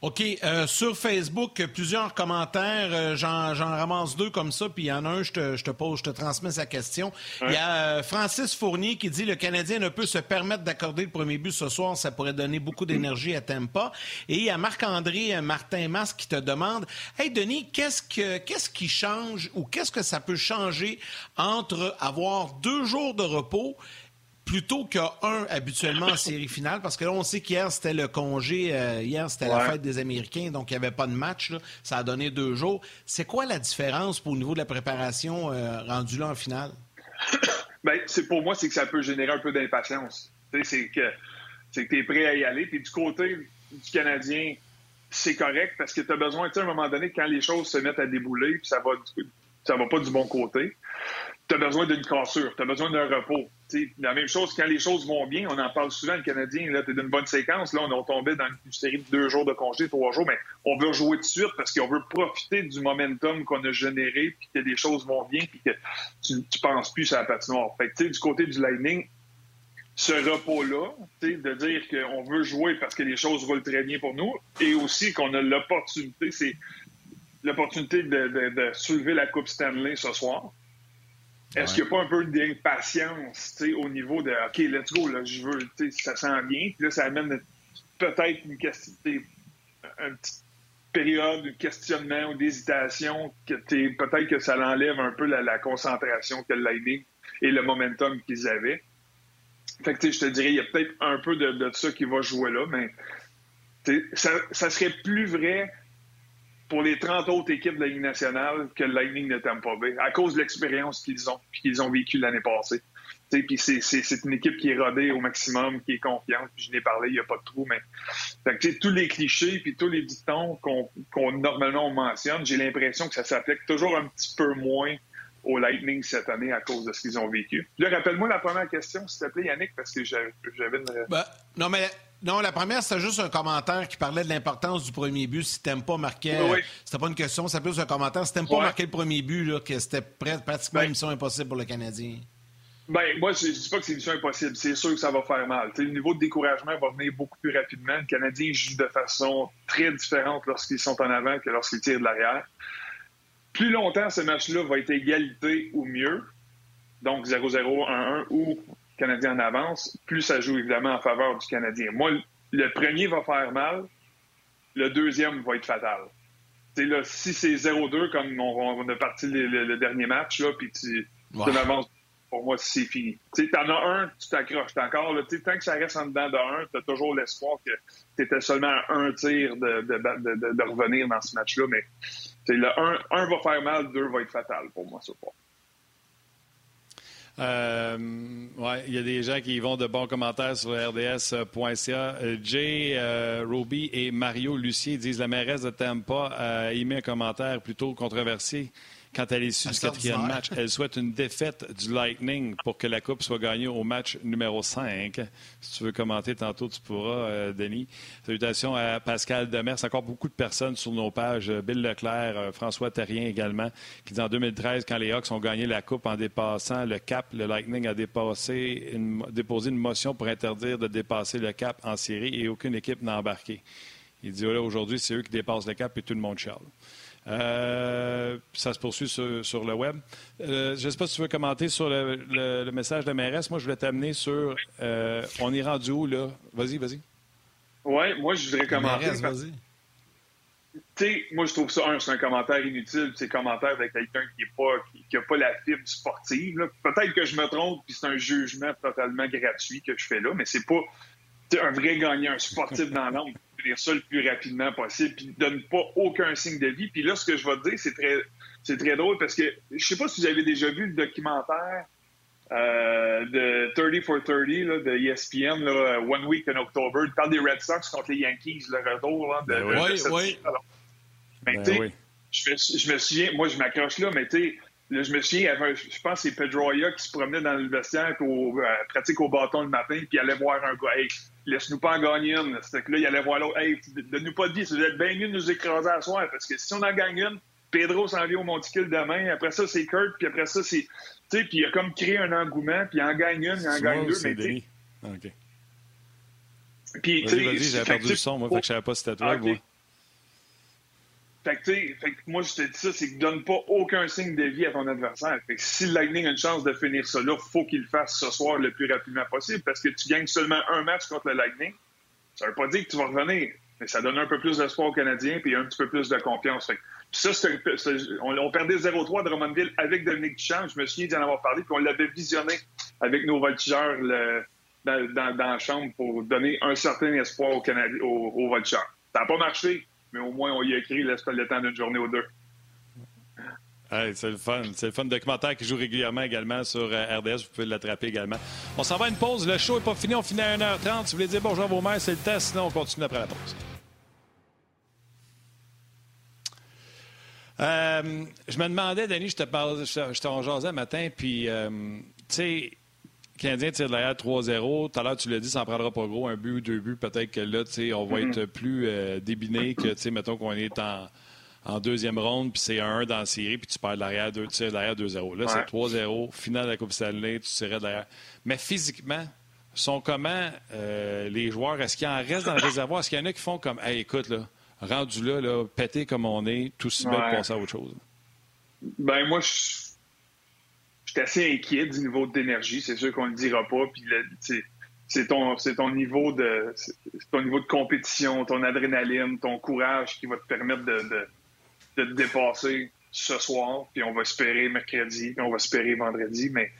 OK. Euh, sur Facebook, plusieurs commentaires. Euh, j'en, ramasse deux comme ça, puis il y en a un, je te, je te pose, je te transmets sa question. Il y a euh, Francis Fournier qui dit le Canadien ne peut se permettre d'accorder le premier but ce soir, ça pourrait donner beaucoup d'énergie à Tempa. Et il y a Marc-André Martin Masque qui te demande Hey Denis, qu'est-ce, que, qu'est-ce qui change ou qu'est-ce que ça peut changer entre avoir deux jours de repos plutôt qu'un habituellement en série finale, parce que là, on sait qu'hier, c'était le congé, euh, hier, c'était la fête des Américains, donc il n'y avait pas de match. Ça a donné deux jours. C'est quoi la différence pour, au niveau de la préparation euh, rendue là en finale? Bien, c'est, pour moi, c'est que ça peut générer un peu d'impatience. C'est que c'est que tu es prêt à y aller. Puis du côté du Canadien, c'est correct parce que tu as besoin, tu sais, à un moment donné, quand les choses se mettent à débouler, puis ça va, ça va pas du bon côté, tu as besoin d'une cassure, tu as besoin d'un repos. La même chose, quand les choses vont bien, on en parle souvent, le Canadien, là, tu d'une bonne séquence. Là, on est tombé dans une série de deux jours de congé, trois jours, mais on veut jouer de suite parce qu'on veut profiter du momentum qu'on a généré, puis que les choses vont bien, puis que tu, tu penses plus à la patinoire. Fait que, du côté du Lightning, ce repos-là, de dire qu'on veut jouer parce que les choses roulent très bien pour nous, et aussi qu'on a l'opportunité, c'est l'opportunité de soulever la Coupe Stanley ce soir est-ce qu'il n'y a pas un peu d'impatience au niveau de OK, let's go, là, je veux, ça sent bien. Puis là, ça amène peut-être une question, une petite période de questionnement ou d'hésitation, que peut-être que ça l'enlève un peu la, concentration que Lightning et le momentum qu'ils avaient. Fait que je te dirais, il y a peut-être un peu de, ça qui va jouer là, mais ça serait plus vrai pour les 30 autres équipes de la Ligue nationale que le Lightning ne t'aime pas bien, à cause de l'expérience qu'ils ont qu'ils ont vécu l'année passée. Puis c'est une équipe qui est rodée au maximum, qui est confiante. Je n'ai parlé, il n'y a pas de trou, mais fait tous les clichés puis tous les dictons qu'on normalement on mentionne, j'ai l'impression que ça s'applique toujours un petit peu moins au Lightning cette année à cause de ce qu'ils ont vécu. Rappelle-moi la première question, s'il te plaît, Yannick, parce que j'avais une... Ben, non, mais Non, la première, c'était juste un commentaire qui parlait de l'importance du premier but. Si t'aimes pas marquer, Oui, oui. c'était pas une question, c'était plus un commentaire. Si t'aimes pas marquer le premier but, là, que c'était pratiquement Ben- une mission impossible pour le Canadien. Ben, moi, je, dis pas que c'est une mission impossible. C'est sûr que ça va faire mal. Le niveau de découragement va venir beaucoup plus rapidement. Le Canadien joue de façon très différente lorsqu'ils sont en avant que lorsqu'ils tirent de l'arrière. Plus longtemps ce match-là va être égalité ou mieux, donc 0-0, 1-1 ou Canadien en avance, plus ça joue évidemment en faveur du Canadien. Moi, le premier va faire mal, le deuxième va être fatal. Tu là, si c'est 0-2, comme on, on a parti le, le- le dernier match, là, puis tu, Ouais. tu avances, pour moi, c'est fini. Tu t'en as un, tu t'accroches. Encore, là, tu tant que ça reste en dedans de un, t'as toujours l'espoir que t'étais seulement à un tir de, de, de, revenir dans ce match-là, mais tu un, un va faire mal, deux va être fatal pour moi, ce soir. Euh, il y a des gens qui vont de bons commentaires sur rds.ca. Euh, Jay euh, Roby et Mario Lucier disent la mairesse de Tampa a émis un commentaire plutôt controversé quant à l'issue du Extraordinaire. quatrième match. Elle souhaite une défaite du Lightning pour que la Coupe soit gagnée au match numéro 5. Si tu veux commenter tantôt, tu pourras, euh, Denis. Salutations à Pascal Demers. Encore beaucoup de personnes sur nos pages. Euh, Bill Leclerc, euh, François Terrien également, qui dit en 2013, quand les Hawks ont gagné la Coupe en dépassant le cap, le Lightning a dépassé une- déposé une motion pour interdire de dépasser le cap en série et aucune équipe n'a embarqué. Il dit, oh aujourd'hui, c'est eux qui dépassent le cap et tout le monde chiale. Euh, ça se poursuit sur, sur le web. Euh, je ne sais pas si tu veux commenter sur le, le- le message de mairesse. Moi, je voulais t'amener sur. euh, on est rendu où, là? Vas-y, vas-y. Ouais, moi, je voudrais commenter. Mairesse, parce- vas-y. tu sais, moi, je trouve ça, un, c'est un commentaire inutile. C'est un commentaire de quelqu'un qui est pas, qui, qui a pas la fibre sportive. là. Peut-être que je me trompe, puis c'est un jugement totalement gratuit que je fais là, mais c'est pas un vrai gagnant, un sportif dans l'ombre. Finir ça le plus rapidement possible, puis donne pas aucun signe de vie. Puis là, ce que je vais te dire, c'est très, c'est très drôle parce que je sais pas si vous avez déjà vu le documentaire euh, de 30 for 30 là, de ESPN, là, One Week in October. Il parle des Red Sox contre les Yankees, le retour là, de, Ben de- oui. de cette- Oui. Alors, mais Ben tu sais, oui. je, me, je me souviens, moi je m'accroche là, mais tu sais, là, je me souviens, il y avait un- je pense que c'est Pedroia qui se promenait dans le vestiaire, puis au, euh, pratique au bâton le matin, puis allait voir un gars, hey, laisse-nous pas en gagner une. C'était que là, il allait voir l'autre, hey, donne-nous pas de vie, vous êtes bien mieux de nous écraser à soir, parce que si on en gagne une, Pedro s'en vient au monticule demain, après ça, c'est Kurt, puis après ça, c'est. Tu sais, puis il a comme créé un engouement, puis il en gagne une, il en gagne deux, c'est mais Denis? Ah, OK. puis, tu sais, fait que, perdu le son, moi, fait que je savais pas si c'était toi Ah, ou ok. moi. Fait que, fait que moi, je te dis ça, c'est que donne pas aucun signe de vie à ton adversaire. Fait que si le Lightning a une chance de finir ça là, faut qu'il le fasse ce soir le plus rapidement possible parce que tu gagnes seulement un match contre le Lightning. Ça veut pas dire que tu vas revenir, mais ça donne un peu plus d'espoir aux Canadiens puis un petit peu plus de confiance. Fait que ça, c'est- on, perdait 0-3 de Drummondville avec Dominique Duchamp. Je me souviens d'en avoir parlé, puis on l'avait visionné avec nos voltigeurs dans, la chambre pour donner un certain espoir aux, Canadi- aux, aux voltigeurs. Ça n'a pas marché, mais au moins on y a écrit le, le temps d'une journée ou deux. C'est le fun. C'est le fun documentaire qui joue régulièrement également sur euh, RDS. Vous pouvez l'attraper également. On s'en va à une pause. Le show n'est pas fini. On finit à 1h30. Si vous voulez dire bonjour à vos mères, c'est le test. Sinon, on continue après la pause. Euh, je me demandais, Denis, je te parlais, je je t'en jasais matin, puis, euh, tu sais, Canadien tire de l'arrière 3-0. Tout à l'heure, tu l'as dit, ça n'en prendra pas gros, un but ou deux buts. Peut-être que là, tu sais, on va être plus euh, débiné que, tu sais, mettons qu'on est en, en deuxième ronde, puis c'est un 1 dans la série, puis tu perds de l'arrière, deux, tu tires de l'arrière 2-0. Là, Ouais. c'est 3-0, finale de la Coupe Stanley, tu tirais de l'arrière. Mais physiquement, sont comment euh, les joueurs? Est-ce qu'il en reste dans le réservoir? Est-ce qu'il y en a qui font comme, hey, écoute, là, rendu là, là pété comme on est, tout si bien Ouais. passer à autre chose? Ben moi, je je suis assez inquiet du niveau d'énergie. C'est sûr qu'on le dira pas. Puis c'est- ton, niveau de, ton niveau de compétition, ton adrénaline, ton courage qui va te permettre de, de, de te dépasser ce soir. Puis on va espérer mercredi, puis on va espérer vendredi. Mais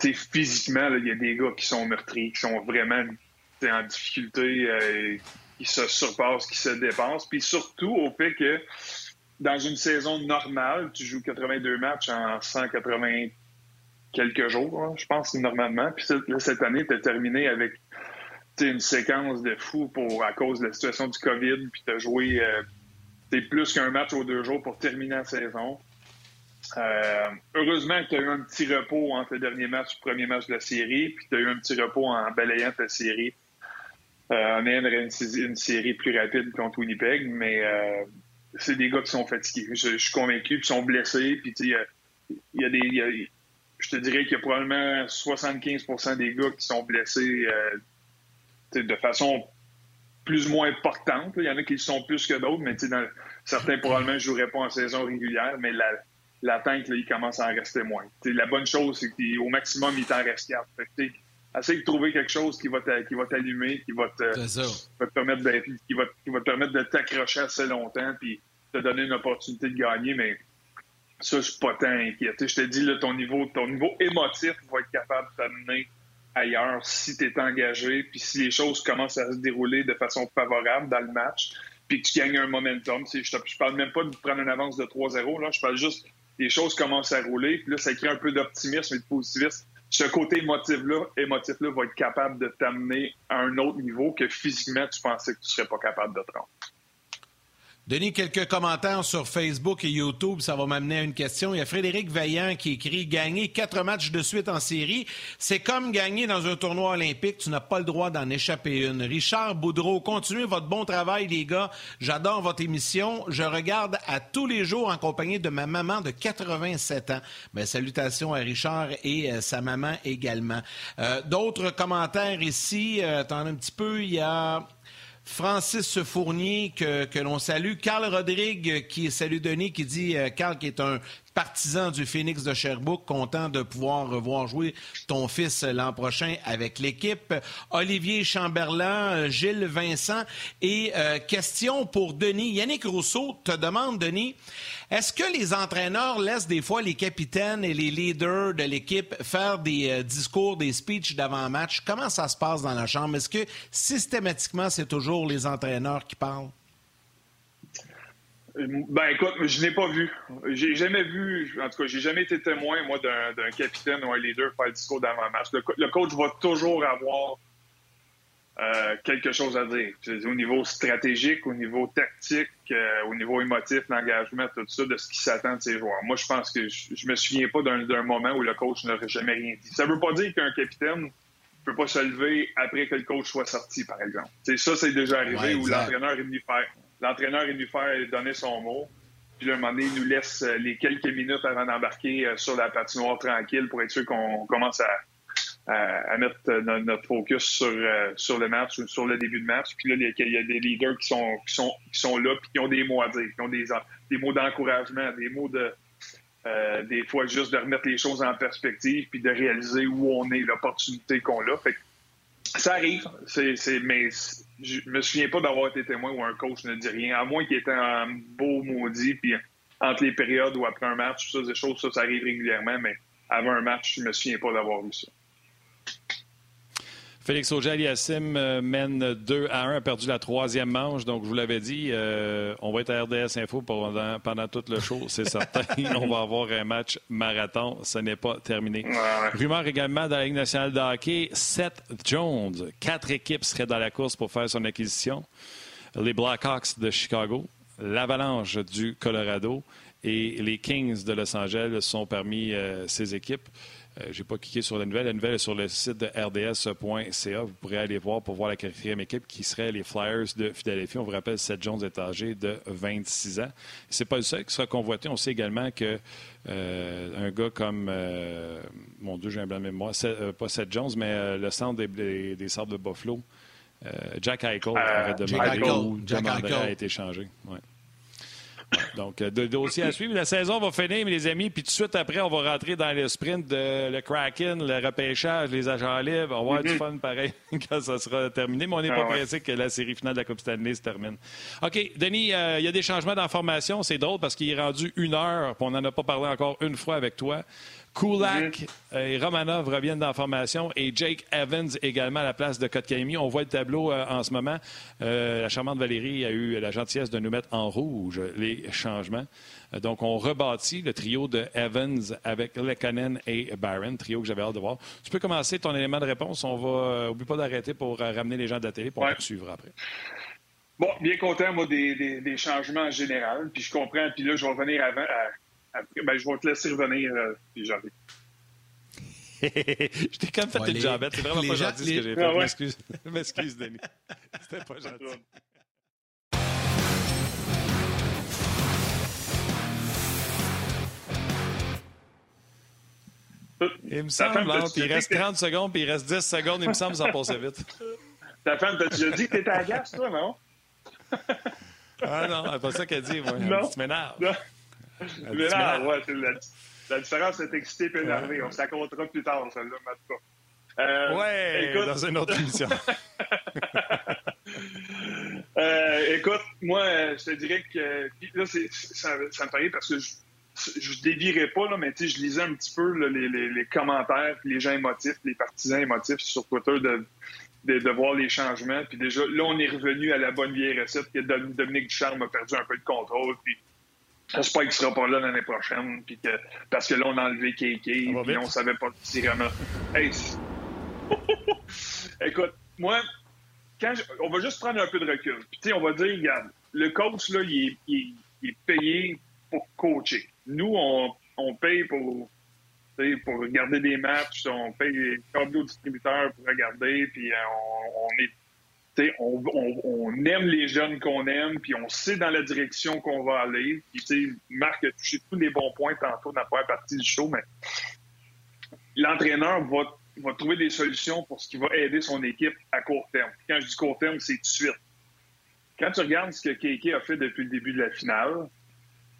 physiquement, il y a des gars qui sont meurtris, qui sont vraiment en difficulté, euh, qui se surpassent, qui se dépassent. Puis surtout au fait que dans une saison normale, tu joues 82 matchs en 180 quelques jours, hein, je pense, normalement. Puis là, cette année, as terminé avec une séquence de fou pour, à cause de la situation du COVID, puis tu as joué euh, plus qu'un match aux deux jours pour terminer la saison. Euh, heureusement que tu as eu un petit repos entre le dernier match et le premier match de la série, puis tu as eu un petit repos en balayant ta série on aimerait une, série plus rapide contre Winnipeg, mais c'est des gars qui sont fatigués. Je, suis convaincu, qui sont blessés. Puis, il y a, des. Je te dirais qu'il y a probablement 75% des gars qui sont blessés de façon plus ou moins importante. Il y en a qui le sont plus que d'autres, mais dans, certains probablement ne joueraient pas en saison régulière, mais la, l'attente, il commence à en rester moins. la bonne chose, c'est qu'au maximum, il t'en reste quatre. essaye de trouver quelque chose qui va t'allumer, qui va te, permettre de, qui va, qui va te permettre de t'accrocher assez longtemps, puis te donner une opportunité de gagner, mais ça, je suis pas tant inquiet. Je te dis, là, ton niveau, ton niveau émotif va être capable de t'amener ailleurs si tu es engagé, puis si les choses commencent à se dérouler de façon favorable dans le match, puis que tu gagnes un momentum. Je, je parle même pas de prendre une avance de 3-0, là, je parle juste les choses commencent à rouler, puis là, ça crée un peu d'optimisme et de positivisme. Ce côté émotif-là émotif-là va être capable de t'amener à un autre niveau que physiquement, tu pensais que tu serais pas capable de prendre. Denis, quelques commentaires sur Facebook et YouTube, ça va m'amener à une question. Il y a Frédéric Vaillant qui écrit Gagner quatre matchs de suite en série, c'est comme gagner dans un tournoi olympique, tu n'as pas le droit d'en échapper une. Richard Boudreau, continuez votre bon travail, les gars. J'adore votre émission. Je regarde à tous les jours en compagnie de ma maman de 87 ans. Ben, salutations à Richard et euh, sa maman également. Euh, d'autres commentaires ici, euh, un petit peu, il y a. Francis Fournier, que, l'on salue. Carl Rodrigue, qui salue Denis, qui dit, euh, Carl, qui est un partisan du Phoenix de Sherbrooke, content de pouvoir revoir jouer ton fils l'an prochain avec l'équipe. Olivier Chamberlain, euh, Gilles Vincent. Et euh, question pour Denis. Yannick Rousseau te demande, Denis, est-ce que les entraîneurs laissent des fois les capitaines et les leaders de l'équipe faire des euh, discours, des speeches d'avant-match? Comment ça se passe dans la chambre? Est-ce que systématiquement, c'est toujours les entraîneurs qui parlent? Ben écoute, je n'ai pas vu. J'ai jamais vu, en tout cas, j'ai jamais été témoin, moi, d'un capitaine ou un leader faire le discours d'avant-match. Le, coach va toujours avoir euh, quelque chose à dire. Au niveau stratégique, au niveau tactique, euh, au niveau émotif, l'engagement, tout ça, de ce qui s'attend de ses joueurs. Moi, je pense que je, me souviens pas d'un moment où le coach n'aurait jamais rien dit. Ça veut pas dire qu'un capitaine peut pas se lever après que le coach soit sorti, par exemple. ça, c'est déjà arrivé où l'entraîneur est venu faire l'entraîneur est venu faire donner son mot. Puis là, un moment donné, il nous laisse euh, les quelques minutes avant d'embarquer sur la patinoire tranquille pour être sûr qu'on commence à, à, mettre euh, notre focus sur, sur le match ou sur le début de match. Puis là, il y a des leaders qui sont, qui sont, qui sont là puis qui ont des mots à dire, qui ont des, mots d'encouragement, des mots de... des fois, juste de remettre les choses en perspective puis de réaliser où on est, l'opportunité qu'on a. Fait ça arrive, mais je me souviens pas d'avoir été témoin où un coach ne dit rien, à moins qu'il était un beau maudit, puis entre les périodes ou après un match, ça, des choses, ça, ça arrive régulièrement, mais avant un match, je me souviens pas d'avoir vu ça. Félix Auger-Aliassime euh, mène 2 à 1, a perdu la troisième manche. Donc, je vous l'avais dit, euh, on va être à RDS Info pendant, pendant tout le show, c'est certain. on va avoir un match marathon. Ce n'est pas terminé. Rumeur également dans la Ligue nationale de hockey, Seth Jones. Quatre équipes seraient dans la course pour faire son acquisition. Les Blackhawks de Chicago, l'Avalanche du Colorado et les Kings de Los Angeles sont parmi euh, ces équipes. Euh, je n'ai pas cliqué sur la nouvelle. La nouvelle est sur le site de rds.ca. Vous pourrez aller voir pour voir la quatrième équipe qui serait les Flyers de Philadelphie. On vous rappelle, Seth Jones est âgé de 26 ans. Ce n'est pas le seul qui sera convoité. On sait également que euh, un gars comme, euh, mon Dieu, j'ai un blanc de mémoire, pas Seth Jones, mais le centre des, des, Sables de Buffalo, Jack Eichel, aurait demandé ou demanderait à être échangé. Ouais. Donc, euh, de dossier à suivre. La saison va finir, mes amis, puis tout de suite après, on va rentrer dans le sprint de le Kraken, le repêchage, les agents libres. On va avoir du fun pareil quand ça sera terminé, mais on n'est pas ah pressé que la série finale de la Coupe Stanley se termine. OK, Denis, euh, il y a des changements d'information. C'est drôle parce qu'il est rendu une heure, puis on n'en a pas parlé encore une fois avec toi. Kulak et Romanov reviennent dans la formation et Jake Evans également à la place de Kotkaniemi. On voit le tableau euh, en ce moment. Euh, la charmante Valérie a eu la gentillesse de nous mettre en rouge les changements. Euh, donc, on rebâtit le trio de Evans avec Lekanen et Barron, trio que j'avais hâte de voir. Tu peux commencer ton élément de réponse. On va, oublie pas d'arrêter pour ramener les gens de la télé pour suivre après. Bon, bien content, moi, des, changements en général. Puis je comprends. Puis là, je vais revenir avant, ben, je vais te laisser revenir, euh, puis j'arrive. je t'ai comme fait Ouais, une les- jambette. C'est vraiment les pas gens- gentil ce les- que j'ai fait. Ah ouais? M'excuse. M'excuse, Denis. C'était pas gentil. Il me Ta femme, semble, hein, il reste que- 30 secondes, puis il reste 10 secondes, il me semble, ça passait vite. Ta femme, t'as déjà dit que t'étais à toi, non? Ah non, c'est pas ça qu'elle dit, moi. Non. Tu m'énerves. Mais là, ouais, la, la différence, c'est excité et énervé. On se la comptera plus tard, celle-là, cas. Euh, Ouais, écoute, dans une autre émission. Euh, écoute, moi, je te dirais que là, c'est, ça, ça me paraît parce que je, je dévierais pas, là, mais tu sais, je lisais un petit peu là, les, les, les commentaires, puis les gens émotifs, les partisans émotifs sur Twitter de, de, de voir les changements. Puis déjà, là, on est revenu à la bonne vieille recette que Dom- Dominique Ducharme a perdu un peu de contrôle. Puis j'espère qu'il sera pas là l'année prochaine. Puis que, parce que là, on a enlevé KK, puis on savait pas si vraiment. Hey, Écoute, moi, quand je- on va juste prendre un peu de recul. Puis, on va dire, regarde, le coach, là, il est, il est- il est payé pour coacher. Nous, on, on paye pour, pour regarder des matchs, on paye les câbles aux distributeurs pour regarder, puis euh, on, on est, on, aime les jeunes qu'on aime, puis on sait dans la direction qu'on va aller. Puis, Marc a touché tous les bons points tantôt dans la première partie du show, mais l'entraîneur va, trouver des solutions pour ce qui va aider son équipe à court terme. Quand je dis court terme, c'est tout de suite. Quand tu regardes ce que Kéké a fait depuis le début de la finale,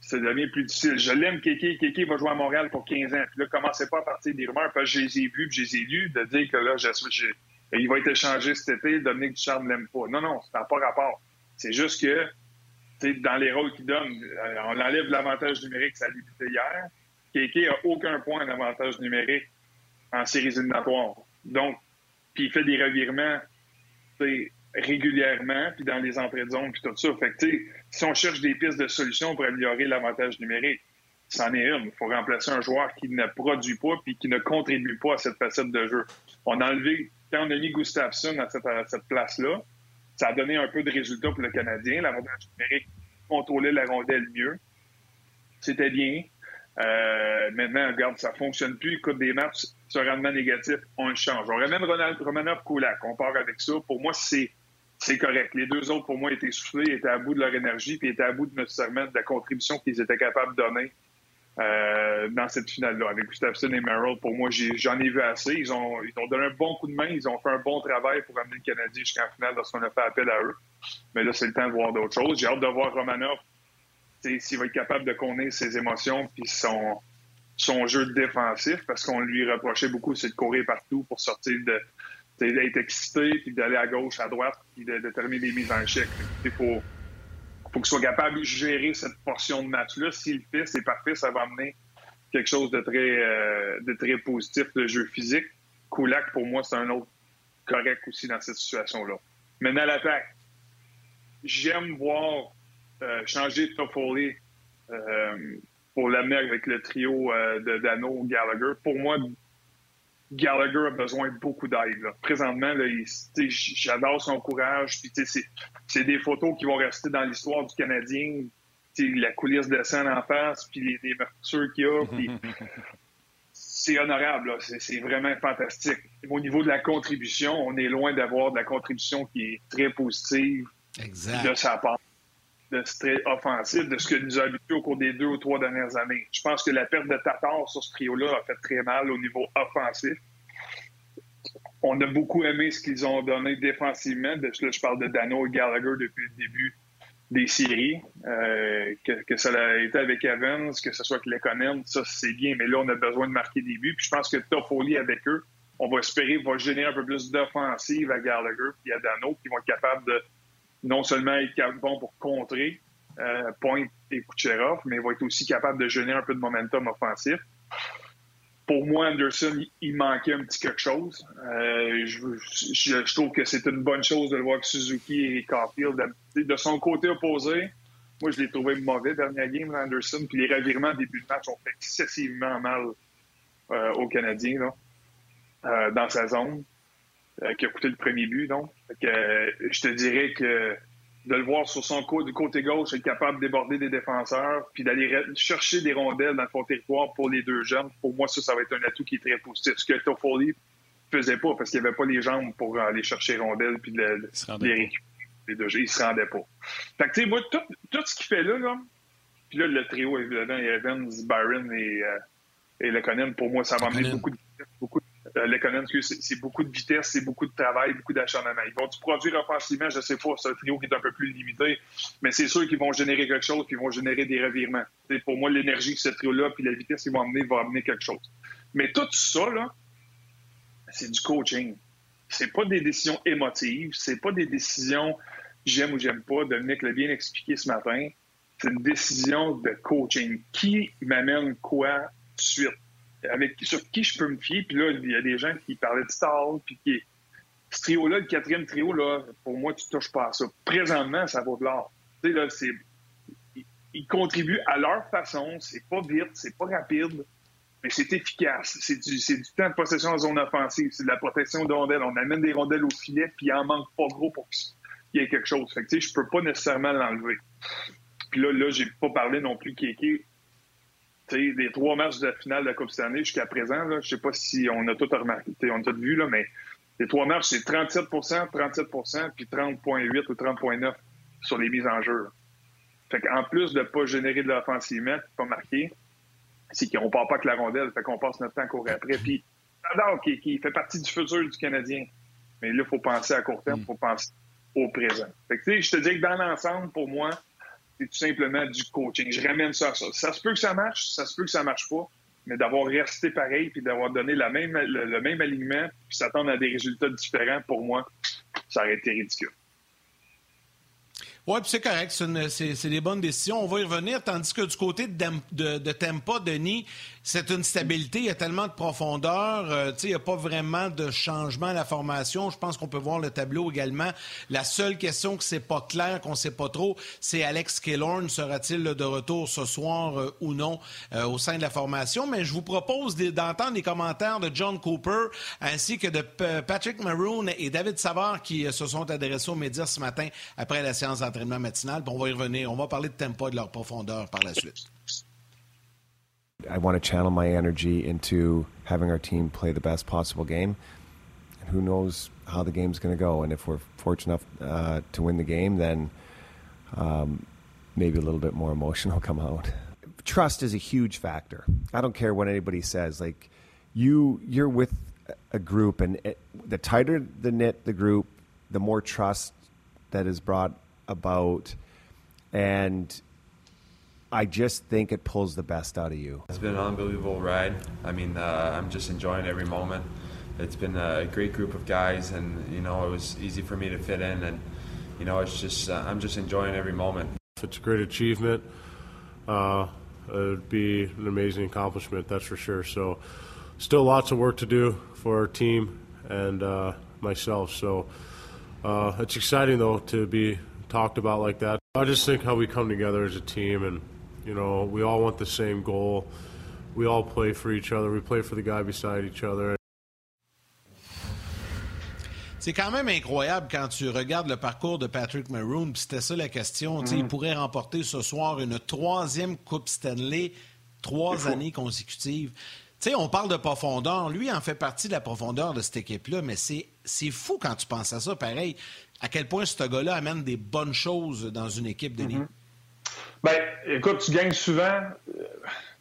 ça devient plus difficile. Je l'aime, Kéké. Kéké va jouer à Montréal pour 15 ans. Puis là, commencez pas à partir des rumeurs, parce que je les ai vus, puis je les ai lus, de dire que là, je- il va être échangé cet été, Dominique Ducharme ne l'aime pas. Non, non, ça n'a pas rapport. C'est juste que, dans les rôles qu'il donne, euh, on enlève l'avantage numérique, ça a débuté hier. Kéké a aucun point d'avantage numérique en séries éliminatoires. Donc, puis il fait des revirements régulièrement, puis dans les entrées de zone, puis tout ça. Fait que, si on cherche des pistes de solutions pour améliorer l'avantage numérique, c'en est une. Il faut remplacer un joueur qui ne produit pas puis qui ne contribue pas à cette facette de jeu. On a enlevé, quand on a mis Gustafsson à cette, place-là, ça a donné un peu de résultats pour le Canadien. L'avantage numérique contrôlait la rondelle mieux. C'était bien. Euh, maintenant, regarde, ça fonctionne plus. Écoute, des matchs sur rendement négatif, on le change. On ramène Ronald, Romanov Kulak. On part avec ça. Pour moi, c'est c'est correct. Les deux autres, pour moi, étaient soufflés, étaient à bout de leur énergie, puis étaient à bout de nécessairement de la contribution qu'ils étaient capables de donner euh, dans cette finale-là. Avec Gustafsson et Merrill, pour moi, j'en ai, vu assez. Ils ont, ils ont donné un bon coup de main. Ils ont fait un bon travail pour amener le Canadien jusqu'en finale lorsqu'on a fait appel à eux. Mais là, c'est le temps de voir d'autres choses. J'ai hâte de voir Romanov s'il va être capable de connaître ses émotions puis son, jeu défensif, parce qu'on lui reprochait beaucoup, de courir partout pour sortir de d'être excité, puis d'aller à gauche, à droite, puis de, de terminer les mises en échec. Il faut, faut qu'il soit capable de gérer cette portion de match-là. S'il le fait, c'est parfait, ça va amener quelque chose de très, euh, de très positif, le jeu physique. Kulak, pour moi, c'est un autre correct aussi dans cette situation-là. Maintenant, l'attaque. J'aime voir euh, changer Toffoli euh, pour l'amener avec le trio euh, de Dano Gallagher. Pour moi, Gallagher a besoin de beaucoup d'aide. Présentement, là, j'adore son courage. Puis, c'est, des photos qui vont rester dans l'histoire du Canadien. La coulisse descend en face, puis les, les meurtrissures qu'il y a. Puis, c'est honorable. C'est, c'est vraiment fantastique. Au niveau de la contribution, on est loin d'avoir de la contribution qui est très positive Exact. de sa part, de ce très offensif, de ce que nous a habitués au cours des deux ou trois dernières années. Je pense que la perte de Tatar sur ce trio-là a fait très mal au niveau offensif. On a beaucoup aimé ce qu'ils ont donné défensivement. Là, je parle de Dano et Gallagher depuis le début des séries. Euh, que, ça a été avec Evans, que ce soit avec Lekonen, ça c'est bien, mais là on a besoin de marquer des buts. Puis je pense que Toffoli avec eux, on va espérer, va générer un peu plus d'offensive à Gallagher puis à Dano, qui vont être capables de non seulement être bon pour contrer euh, Point et Kucherov, mais va être aussi capable de générer un peu de momentum offensif. Pour moi, Anderson, il- manquait un petit quelque chose. Euh, je, je- je trouve que c'est une bonne chose de le voir que Suzuki et Caulfield. De, son côté opposé, moi, je l'ai trouvé mauvais dernière game, Anderson. Puis les revirements début de match ont fait excessivement mal euh, aux Canadiens là, euh, dans sa zone, euh, qui a coûté le premier but. Donc, que, euh, je te dirais que de le voir sur son côté gauche, être capable de déborder des défenseurs, puis d'aller chercher des rondelles dans son territoire pour les deux jeunes. Pour moi, ça, ça va être un atout qui est très positif. Ce que Toffoli faisait pas parce qu'il n'y avait pas les jambes pour aller chercher les rondelles puis de, les récupérer. Les deux jeux, il se rendait pas. Fait que, tu sais, moi, tout, tout ce qu'il fait là, là, puis là, le trio, évidemment, Evans, Byron et, euh, et Lekonen, pour moi, ça va amener beaucoup de, euh, c'est beaucoup de vitesse, c'est beaucoup de travail, beaucoup d'acharnement. Ils vont-tu produire offensivement? Je sais pas. C'est un trio qui est un peu plus limité, mais c'est sûr qu'ils vont générer quelque chose, qu'ils vont générer des revirements. pour moi, l'énergie que ce trio-là, puis la vitesse qu'ils vont amener, va amener quelque chose. Mais tout ça, là, c'est du coaching. C'est pas des décisions émotives, c'est pas des décisions j'aime ou j'aime pas. Dominique l'a bien expliqué ce matin. C'est une décision de coaching. Qui m'amène quoi suite? Avec, sur qui je peux me fier. Puis là, il y a des gens qui parlaient de Stall, puis qui. Ce trio-là, le quatrième trio, là, pour moi, tu touches pas à ça. Présentement, ça vaut de l'or. Tu sais, là, c'est. Ils contribuent à leur façon. C'est pas vite, c'est pas rapide, mais c'est efficace. C'est du, du, temps de possession en zone offensive. C'est de la protection de rondelles. On amène des rondelles au filet, puis il en manque pas gros pour qu'il y ait quelque chose. Fait que, tu sais, je peux pas nécessairement l'enlever. Puis là, là, j'ai pas parlé non plus Kéké les trois matchs de la finale de la Coupe Stanley jusqu'à présent, je ne sais pas si on a tout remarqué, on a tout vu, là, mais les trois matchs, c'est 37% 37% puis 30,8 ou 30,9 sur les mises en jeu. Fait qu'en plus de ne pas générer de l'offensivement, pas marquer, c'est qu'on ne part pas avec la rondelle, fait qu'on passe notre temps à courir après. Puis, j'adore qui, fait partie du futur du Canadien. Mais là, il faut penser à court terme, il faut penser au présent. Fait que, je te dis que dans l'ensemble, pour moi, c'est tout simplement du coaching. Je ramène ça à ça. Ça se peut que ça marche, ça se peut que ça marche pas, mais d'avoir resté pareil puis d'avoir donné le, même alignement puis s'attendre à des résultats différents, pour moi, ça aurait été ridicule. Oui, c'est correct. C'est des bonnes décisions. On va y revenir. Tandis que du côté de, Tempa, Denis, c'est une stabilité. Il y a tellement de profondeur. Euh, il n'y a pas vraiment de changement à la formation. Je pense qu'on peut voir le tableau également. La seule question que c'est pas clair, qu'on ne sait pas trop, c'est Alex Killorn. Sera-t-il de retour ce soir euh, ou non euh, au sein de la formation? Mais je vous propose d'entendre les commentaires de John Cooper ainsi que de Patrick Maroon et David Savard qui se sont adressés aux médias ce matin après la séance d'entraînement matinale. on va y revenir. On va parler de tempo et de leur profondeur par la suite. I want to channel my energy into having our team play the best possible game. And who knows how the game's going to go. And if we're fortunate enough uh, to win the game, then um, maybe a little bit more emotion will come out. Trust is a huge factor. I don't care what anybody says. Like you, you're with a group, and it, the tighter the knit the group, the more trust that is brought about, and I just think it pulls the best out of you. It's been an unbelievable ride. I mean, uh, I'm just enjoying every moment. It's been a great group of guys, and you know, it was easy for me to fit in, and you know, it's just uh, I'm just enjoying every moment. It's a great achievement. Uh, it'd be an amazing accomplishment, that's for sure. So, still lots of work to do for our team and uh, myself. So, uh, it's exciting though to be talked about like that. I just think how we come together as a team and you know, we all want the same goal. We all play for each other. We play for the guy beside each other. C'est quand même incroyable quand tu regardes le parcours de Patrick Maroon. C'était ça la question. Mm. Il pourrait remporter ce soir une troisième Coupe Stanley, trois années consécutives. sais, on parle de profondeur. Lui en fait partie de la profondeur de cette équipe-là, mais c'est fou quand tu penses à ça, pareil. À quel point ce gars-là amène des bonnes choses dans une équipe, Denis? Mm-hmm. Ben, écoute, tu gagnes souvent. Euh,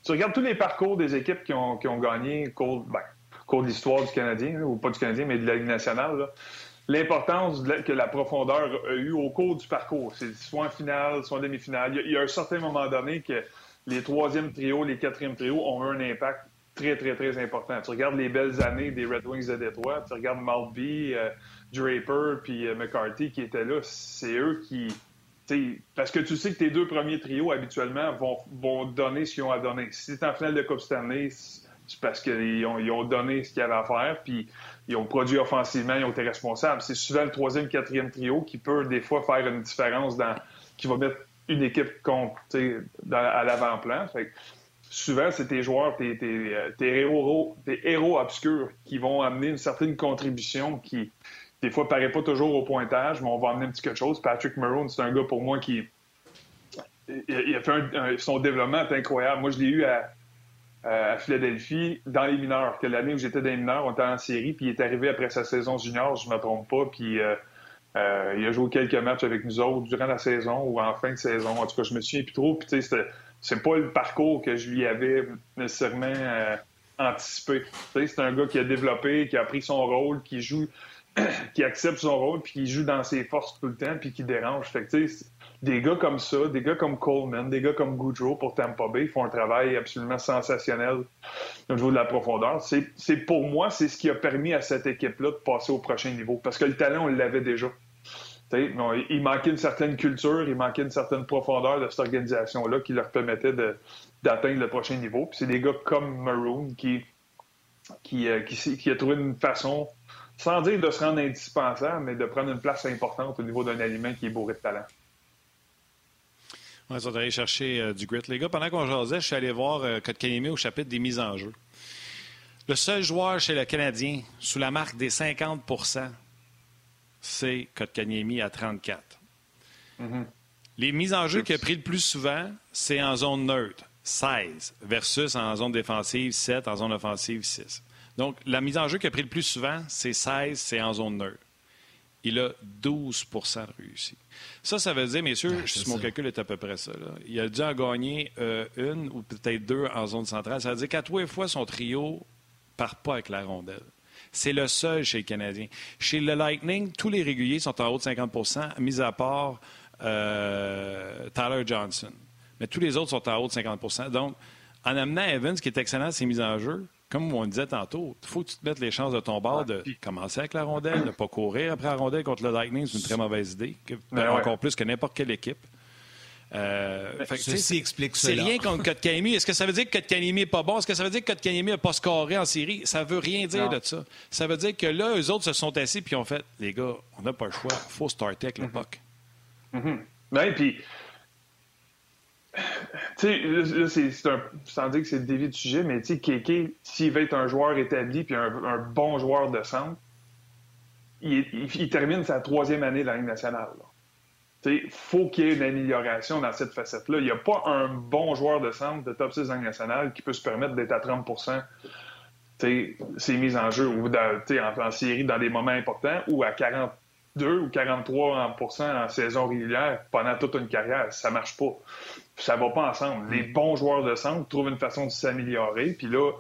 tu regardes tous les parcours des équipes qui ont, qui ont gagné au cours, ben, cours de l'histoire du Canadien, ou pas du Canadien, mais de la Ligue nationale. L'importance que la profondeur a eu au cours du parcours, c'est soit en finale, soit en demi-finale. Il, y a un certain moment donné que les troisième trios, les quatrièmes trios ont eu un impact très, très, très important. Tu regardes les belles années des Red Wings de Détroit, tu regardes Maltby, euh, Draper, puis euh, McCarthy qui étaient là, c'est eux qui, parce que tu sais que tes deux premiers trios, habituellement, vont, vont donner ce qu'ils ont à donner. Si c'est en finale de Coupe Stanley, c'est parce qu'ils ont, ils ont donné ce qu'il y avait à faire, puis ils ont produit offensivement, ils ont été responsables. C'est souvent le troisième, quatrième trio qui peut, des fois, faire une différence dans. qui va mettre une équipe contre, à l'avant-plan. souvent, c'est tes joueurs, tes, héros, tes héros obscurs qui vont amener une certaine contribution qui, des fois, paraît pas toujours au pointage, mais on va amener un petit quelque chose. Patrick Maroon, c'est un gars pour moi qui. Il a fait son développement est incroyable. Moi, je l'ai eu à, Philadelphie dans les mineurs. L'année où j'étais dans les mineurs, on était en série, puis il est arrivé après sa saison junior, je ne me trompe pas, puis euh, euh, il a joué quelques matchs avec nous autres durant la saison ou en fin de saison. En tout cas, je me souviens plus trop. Puis c'est pas le parcours que je lui avais nécessairement euh, anticipé. C'est un gars qui a développé, qui a pris son rôle, qui joue, qui accepte son rôle, puis qui joue dans ses forces tout le temps, puis qui dérange. Fait des gars comme ça, des gars comme Coleman, des gars comme Goudreau pour Tampa Bay font un travail absolument sensationnel au niveau de la profondeur. C'est pour moi, c'est ce qui a permis à cette équipe-là de passer au prochain niveau. Parce que le talent, on l'avait déjà. il manquait une certaine culture, il manquait une certaine profondeur de cette organisation-là qui leur permettait d'atteindre le prochain niveau. C'est des gars comme Maroon qui, qui, euh, qui a trouvé une façon, sans dire de se rendre indispensable, mais de prendre une place importante au niveau d'un aliment qui est bourré de talent. On sont allés chercher euh, du grit. Les gars, pendant qu'on jasait, je suis allé voir euh, Kotkaniemi au chapitre des mises en jeu. Le seul joueur chez le Canadien sous la marque des 50% c'est Kotkaniemi à 34. Mm-hmm. Les mises en jeu qu'il a pris le plus souvent, c'est en zone neutre, 16, versus en zone défensive, 7, en zone offensive, 6. Donc, la mise en jeu qu'il a pris le plus souvent, c'est 16, c'est en zone neutre il a 12% de réussi. Ça, ça veut dire, messieurs, si mon calcul est à peu près ça, il a dû en gagner euh, une ou peut-être deux en zone centrale. Ça veut dire qu'à trois fois, son trio part pas avec la rondelle. C'est le seul chez les Canadiens. Chez le Lightning, tous les réguliers sont en haut de 50% mis à part euh, Tyler Johnson. Mais tous les autres sont en haut de 50% Donc, en amenant Evans, qui est excellent à ses mises en jeu, comme on disait tantôt, il faut que tu te mettes les chances de ton bord de commencer avec la rondelle, de ne pas courir après la rondelle contre le Lightning, c'est une très mauvaise idée, encore plus que n'importe quelle équipe. Euh, Ceci explique C'est rien contre Kotkaniemi. Est-ce que ça veut dire que Kotkaniemi n'est pas bon? Est-ce que ça veut dire que Kotkaniemi n'a pas scoré en série? Ça veut rien dire de ça. Ça veut dire que là, eux autres se sont assis et ont fait, les gars, on n'a pas le choix. Il faut starter avec l'époque. Mm -hmm. puis tu sais, c'est un. Sans dire que c'est le dévi du sujet, mais tu sais, Kéké, s'il veut être un joueur établi puis un, bon joueur de centre, il, termine sa troisième année de la Ligue nationale. Il faut qu'il y ait une amélioration dans cette facette-là. Il n'y a pas un bon joueur de centre de top 6 de la Ligue nationale qui peut se permettre d'être à 30% ses mises en jeu ou en, en, série dans des moments importants ou à 42 ou 43% en saison régulière pendant toute une carrière. Ça marche pas ça va pas ensemble. Les bons joueurs de centre trouvent une façon de s'améliorer, puis là,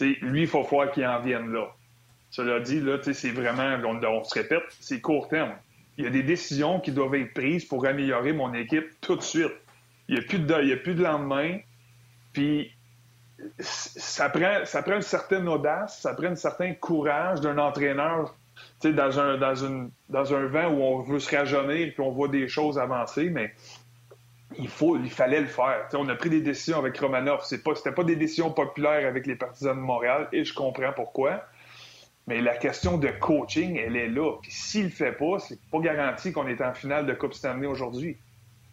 lui, il faut voir qu'il en vienne là. Cela dit, là, c'est vraiment, on, se répète, c'est court terme. Il y a des décisions qui doivent être prises pour améliorer mon équipe tout de suite. Il n'y a, plus de, a plus de lendemain, puis ça prend, ça prend une certaine audace, ça prend un certain courage d'un entraîneur dans un, dans, vent où on veut se rajeunir puis on voit des choses avancer, mais il, fallait le faire. on a pris des décisions avec Romanov. Ce pas, pas des décisions populaires avec les partisans de Montréal et je comprends pourquoi. Mais la question de coaching, elle est là. Puis s'il le fait pas, c'est pas garanti qu'on est en finale de Coupe Stanley aujourd'hui.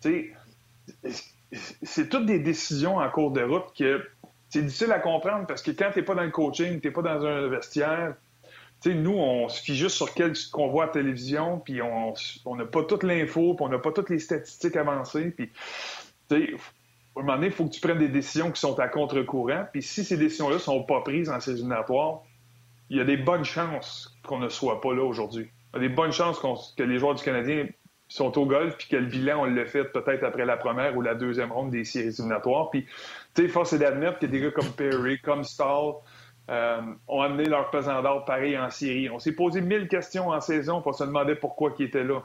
C'est toutes des décisions en cours de route que c'est difficile à comprendre parce que quand tu n'es pas dans le coaching, tu n'es pas dans un vestiaire, nous, on se fie juste sur ce qu'on voit à la télévision, puis on n'a pas toute l'info, puis on n'a pas toutes les statistiques avancées. Puis, à un moment donné, il faut que tu prennes des décisions qui sont à contre-courant. Puis si ces décisions-là ne sont pas prises en ces éliminatoires, il y a des bonnes chances qu'on ne soit pas là aujourd'hui. Il y a des bonnes chances que les joueurs du Canadien sont au golf, puis que le bilan, on le fait peut-être après la première ou la deuxième ronde des séries éliminatoires. Puis, tu sais, force est d'admettre qu'il y a des gars comme Perry, comme Stahl, euh, ont amené leur pesant d'or pareil en Syrie. On s'est posé mille questions en saison pour se demander pourquoi ils étaient là.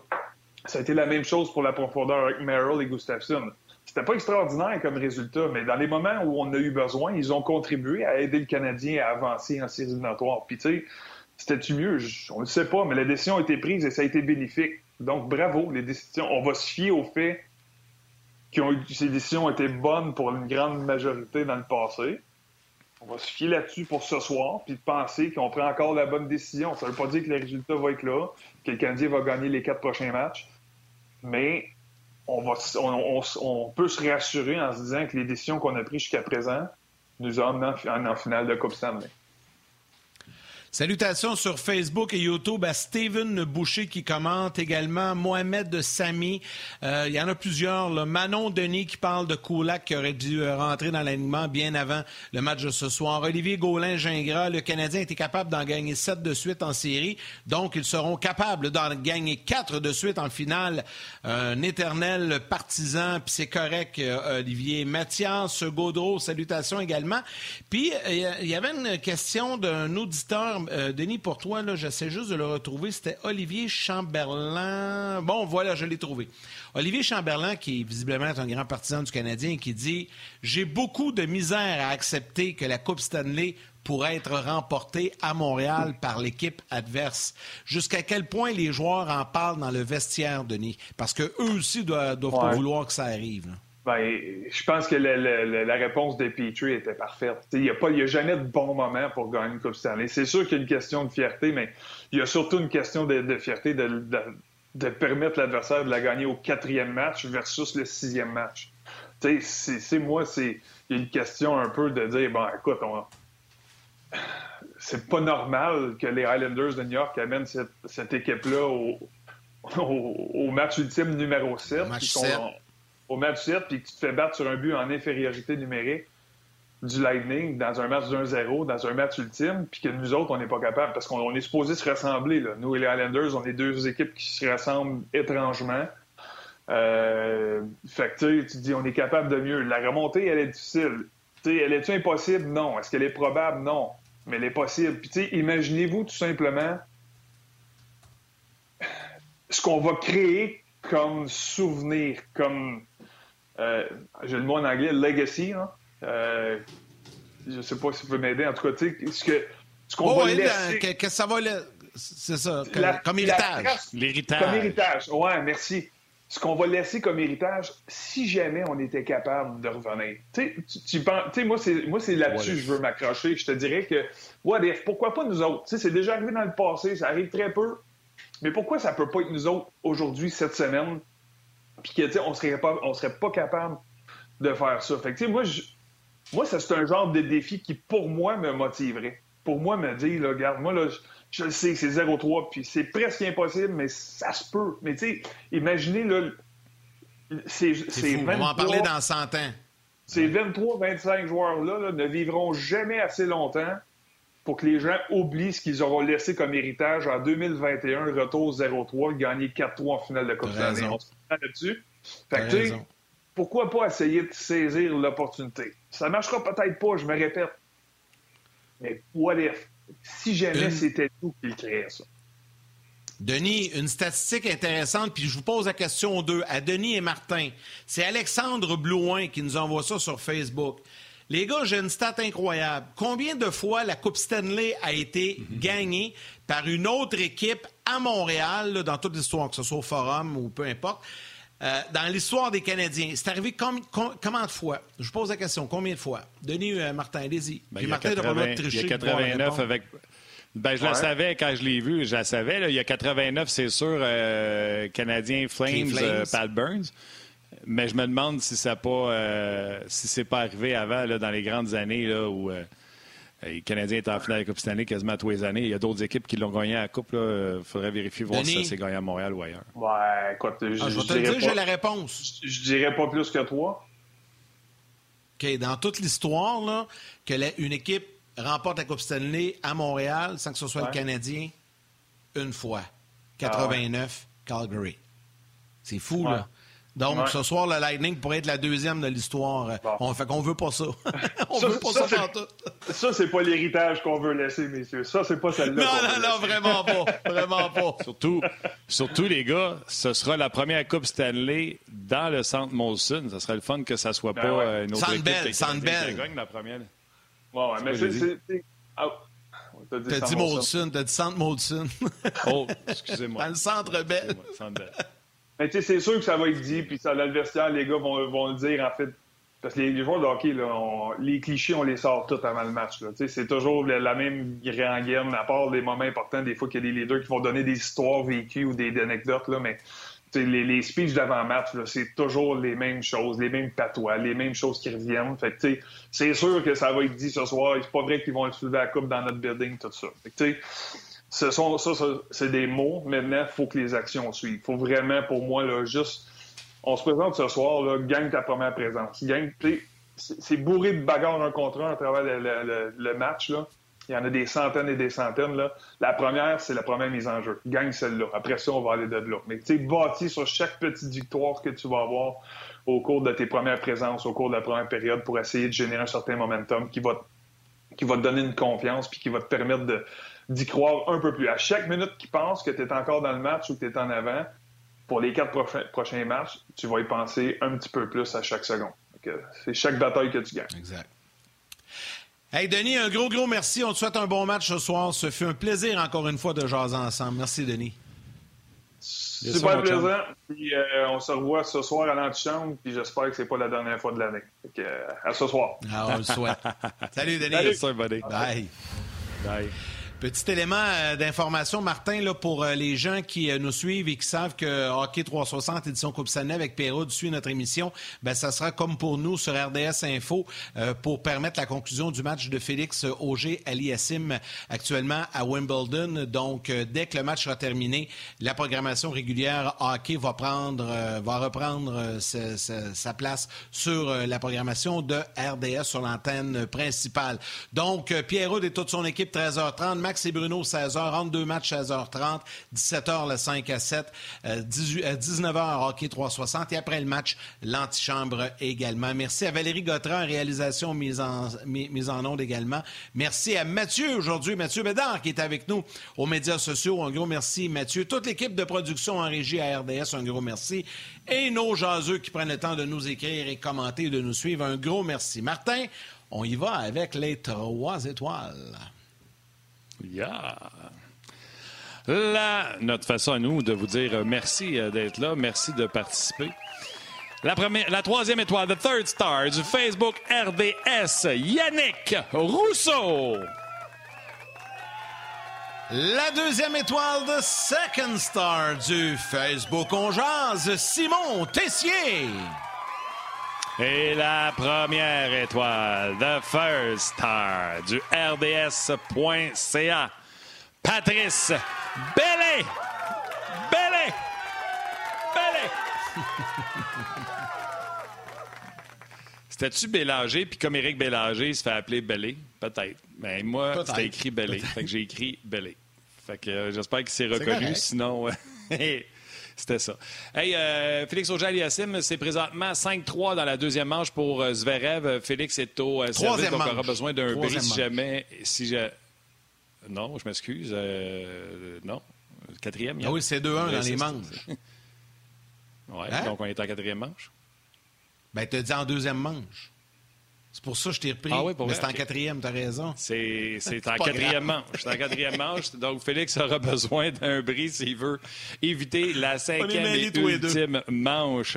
Ça a été la même chose pour la profondeur avec Merrill et Gustafsson. C'était pas extraordinaire comme résultat, mais dans les moments où on a eu besoin, ils ont contribué à aider le Canadien à avancer en séries éliminatoires. Puis tu sais, c'était-tu mieux? On ne sait pas, mais la décision a été prise et ça a été bénéfique. Donc bravo, les décisions. On va se fier au fait que ces décisions étaient bonnes pour une grande majorité dans le passé. On va se fier là-dessus pour ce soir, puis penser qu'on prend encore la bonne décision. Ça ne veut pas dire que le résultat va être là, que le Canadien va gagner les quatre prochains matchs, mais on, peut se rassurer en se disant que les décisions qu'on a prises jusqu'à présent nous emmènent en, en finale de Coupe Stanley. Salutations sur Facebook et YouTube à Steven Boucher qui commente également, Mohamed Sami. Euh, il y en a plusieurs. Manon Denis qui parle de Koulak qui aurait dû euh, rentrer dans l'alignement bien avant le match de ce soir. Olivier Gaulin-Gingras, le Canadien était capable d'en gagner sept de suite en série. Donc, ils seront capables d'en gagner quatre de suite en finale. Un éternel partisan, puis c'est correct, euh, Olivier. Mathias Gaudreau, salutations également. Puis, il y avait une question d'un auditeur euh, Denis, pour toi, là, j'essaie juste de le retrouver. C'était Olivier Chamberlain. Bon, voilà, je l'ai trouvé. Olivier Chamberlain, qui visiblement est un grand partisan du Canadien, qui dit J'ai beaucoup de misère à accepter que la Coupe Stanley pourrait être remportée à Montréal par l'équipe adverse. Jusqu'à quel point les joueurs en parlent dans le vestiaire, Denis? Parce qu'eux aussi doivent, doivent pas vouloir que ça arrive. Ben, je pense que la réponse de Petrie était parfaite. Il n'y a, a, jamais de bon moment pour gagner une Coupe Stanley. C'est sûr qu'il y a une question de fierté, mais il y a surtout une question de, fierté de, de, permettre l'adversaire de la gagner au quatrième match versus le sixième match. C'est moi, c'est une question un peu de dire bon, écoute, on... c'est pas normal que les Highlanders de New York amènent cette, équipe-là au, au, match ultime numéro 7 au match 7 puis que tu te fais battre sur un but en infériorité numérique du Lightning dans un match 1-0, dans un match ultime, puis que nous autres, on n'est pas capable parce qu'on est supposé se ressembler. Là. Nous et les Islanders, on est deux équipes qui se ressemblent étrangement. Euh, fait que tu dis, on est capable de mieux. La remontée, elle est difficile. elle est-tu impossible? Non. Est-ce qu'elle est probable? Non. Mais elle est possible. Puis, imaginez-vous tout simplement ce qu'on va créer comme souvenir, comme j'ai le mot en anglais, legacy. Hein? Euh, je ne sais pas si vous pouvez m'aider. En tout cas, tu sais, ce que ce qu'on va laisser... Qu'est-ce que ça va... C'est ça, comme héritage. L'héritage. Comme héritage, ouais, merci. Ce qu'on va laisser comme héritage, si jamais on était capable de revenir. Tu sais, moi, c'est, moi, c'est là-dessus que je veux m'accrocher. Je te dirais que, what pourquoi pas nous autres? Tu sais, c'est déjà arrivé dans le passé, ça arrive très peu. Mais pourquoi ça peut pas être nous autres aujourd'hui, cette semaine, puis que, on serait pas, on serait pas capable de faire ça. Fait que, moi, moi, ça, c'est un genre de défi qui, pour moi, me motiverait. Pour moi, me dire, là, regarde, moi, là, je, le sais, c'est 0-3, puis c'est presque impossible, mais ça se peut. Mais, tu sais, imaginez, là, c'est, c'est On va en parler dans 100 ans. Ces 23-25 joueurs-là ne vivront jamais assez longtemps pour que les gens oublient ce qu'ils auront laissé comme héritage en 2021, retour 0-3, gagner 4-3 en finale de Coupe Stanley. On se là-dessus. Fait que, pourquoi pas essayer de saisir l'opportunité? Ça ne marchera peut-être pas, je me répète. Mais what if? Si jamais c'était tout qui créait ça. Denis, une statistique intéressante, puis je vous pose la question aux deux, à Denis et Martin. C'est Alexandre Blouin qui nous envoie ça sur Facebook. Les gars, j'ai une stat incroyable. Combien de fois la Coupe Stanley a été gagnée par une autre équipe à Montréal, dans toute l'histoire, que ce soit au Forum ou peu importe, euh, dans l'histoire des Canadiens? C'est arrivé combien de fois? Je vous pose la question. Combien de fois? Denis euh, Martin, allez-y. Ben, il, y a 89 avec... Ben, je la savais quand je l'ai vu, je la savais. Il y a 89, c'est sûr, euh, Canadiens Flames, Flames. Pat Burns. Mais je me demande si ça pas euh, si c'est pas arrivé avant là, dans les grandes années là, où euh, les Canadiens étaient en finale de la Coupe Stanley quasiment tous les années. Il y a d'autres équipes qui l'ont gagné à la Coupe. Il faudrait vérifier voir si ça s'est gagné à Montréal ou ailleurs. Ouais, écoute, je, ah, je vais te dire, j'ai la réponse. Je, je, dirais pas plus que toi. OK, dans toute l'histoire, là, que une équipe remporte la Coupe Stanley à Montréal sans que ce soit le Canadien, une fois. 89, ah Calgary. C'est fou, là. Donc, ce soir, le Lightning pourrait être la deuxième de l'histoire. On fait qu'on veut pas ça. on ça, veut pas ça, ça tout. Ça, c'est pas l'héritage qu'on veut laisser, messieurs. Ça, c'est pas celle-là. Non, non, non, vraiment pas. Vraiment pas. surtout, surtout, les gars, ce sera la première Coupe Stanley dans le centre Molson. Ça serait le fun que ça soit ben pas euh, une autre équipe. Sandbell, gagne la première. Ouais, mais c'est... Ah, T'as dit, dit Molson, t'as dit centre Molson. oh, excusez-moi. Dans le centre Bell. Centre Bell. Mais tu sais, c'est sûr que ça va être dit, puis ça, l'adversaire, les gars vont, vont, le dire, en fait. Parce que les, joueurs de hockey, là, les clichés, on les sort tous avant le match. C'est toujours la, même rengaine, à part des moments importants, des fois qu'il y a des leaders qui vont donner des histoires vécues ou des, anecdotes, là, mais les, les speeches d'avant-match, c'est toujours les mêmes choses, les mêmes patois, les mêmes choses qui reviennent. Fait que, c'est sûr que ça va être dit ce soir. C'est pas vrai qu'ils vont soulever la coupe dans notre building, tout ça. Ce sont, ça, ça c'est des mots. Maintenant, il faut que les actions suivent. Il faut vraiment, pour moi, là, juste. On se présente ce soir, là, gagne ta première présence. Gagne, c'est bourré de bagarres un contre un à travers le, le, match. Là. Il y en a des centaines et des centaines. Là. La première, c'est la première mise en jeu. Gagne celle-là. Après ça, on va aller de là. Mais tu sais, bâti sur chaque petite victoire que tu vas avoir au cours de tes premières présences, au cours de la première période, pour essayer de générer un certain momentum qui va, qui va te donner une confiance puis qui va te permettre d'y croire un peu plus. À chaque minute qui pense que tu es encore dans le match ou que tu es en avant, pour les quatre prochains matchs, tu vas y penser un petit peu plus à chaque seconde. C'est chaque bataille que tu gagnes. Exact. Hey Denis, un gros, gros merci. On te souhaite un bon match ce soir. Ce fut un plaisir encore une fois de jaser ensemble. Merci Denis. Super plaisant. Puis euh, on se revoit ce soir à l'antichambre. Puis j'espère que c'est pas la dernière fois de l'année. Euh, à ce soir. Ah, on le souhaite. Salut Denis. Salut, buddy. Bye. Bye. Petit élément euh, d'information, Martin, là, pour euh, les gens qui euh, nous suivent et qui savent que Hockey 360 édition Coupe Stanley avec Perrault suit notre émission, ben ça sera comme pour nous sur RDS Info pour permettre la conclusion du match de Félix Auger Aliassim actuellement à Wimbledon. Donc, dès que le match sera terminé, la programmation régulière hockey va prendre, va reprendre sa, place sur la programmation de RDS sur l'antenne principale. Donc, Pierrot et toute son équipe 13h30. Max et Bruno, 16h. Entre deux matchs, 16h30. 17h, le 5 à 7. 19h, hockey 360. Et après le match, l'antichambre également. Merci à Valérie Gautran, réalisation mise en, mise en onde également. Merci à Mathieu aujourd'hui, Mathieu Bédard, qui est avec nous aux médias sociaux. Un gros merci, Mathieu. Toute l'équipe de production en régie à RDS, un gros merci. Et nos jaseux qui prennent le temps de nous écrire et commenter et de nous suivre, un gros merci. Martin, on y va avec les trois étoiles. Yeah. Notre façon à nous de vous dire merci euh, d'être là, merci de participer. La, première, la troisième étoile, The Third Star du Facebook RDS, Yannick Rousseau. La deuxième étoile, The Second Star du Facebook On Simon Tessier. Et la première étoile, The First Star du RDS.ca, Patrice Bellé. Bellé. Bellé. C'était-tu Bélanger, puis comme Éric Bélanger, il se fait appeler Bellé? Peut-être. Mais moi, c'était écrit Bellé. Fait que j'ai écrit Bellé. Fait que euh, j'espère qu'il s'est reconnu, sinon... C'était ça. Hey, euh, Félix Auger-Aliassime, c'est présentement 5-3 dans la deuxième manche pour euh, Zverev. Félix est au euh, service, donc aura besoin d'un bris si jamais... Si je... Non, je m'excuse. Euh, non. Quatrième. Ah oui, c'est 2-1 dans les manches. oui, hein? donc on est en quatrième manche. Ben, tu as dit en deuxième manche. C'est pour ça que je t'ai repris. Ah oui, Mais c'est en quatrième, tu as raison. C'est, en quatrième manche. C'est en quatrième manche. Donc, Félix aura besoin d'un bris s'il veut éviter la cinquième et ultime manche.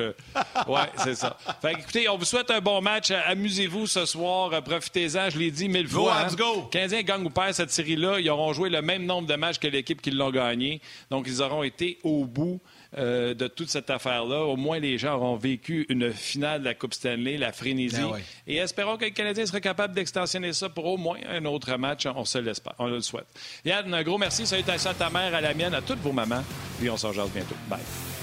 Oui, c'est ça. Fait écoutez, on vous souhaite un bon match. Amusez-vous ce soir. Profitez-en. Je l'ai dit mille fois. Go, let's go. Canadiens gagnent ou perdent cette série-là. Ils auront joué le même nombre de matchs que l'équipe qui l'ont gagné. Donc, ils auront été au bout. Euh, de toute cette affaire-là. Au moins, les gens auront vécu une finale de la Coupe Stanley, la frénésie. Ben Et espérons que le Canadien sera capable d'extensionner ça pour au moins un autre match. On se l'espère. On le souhaite. Yann, un gros merci. Salutations à ta mère, à la mienne, à toutes vos mamans. Puis on se rejoint bientôt. Bye.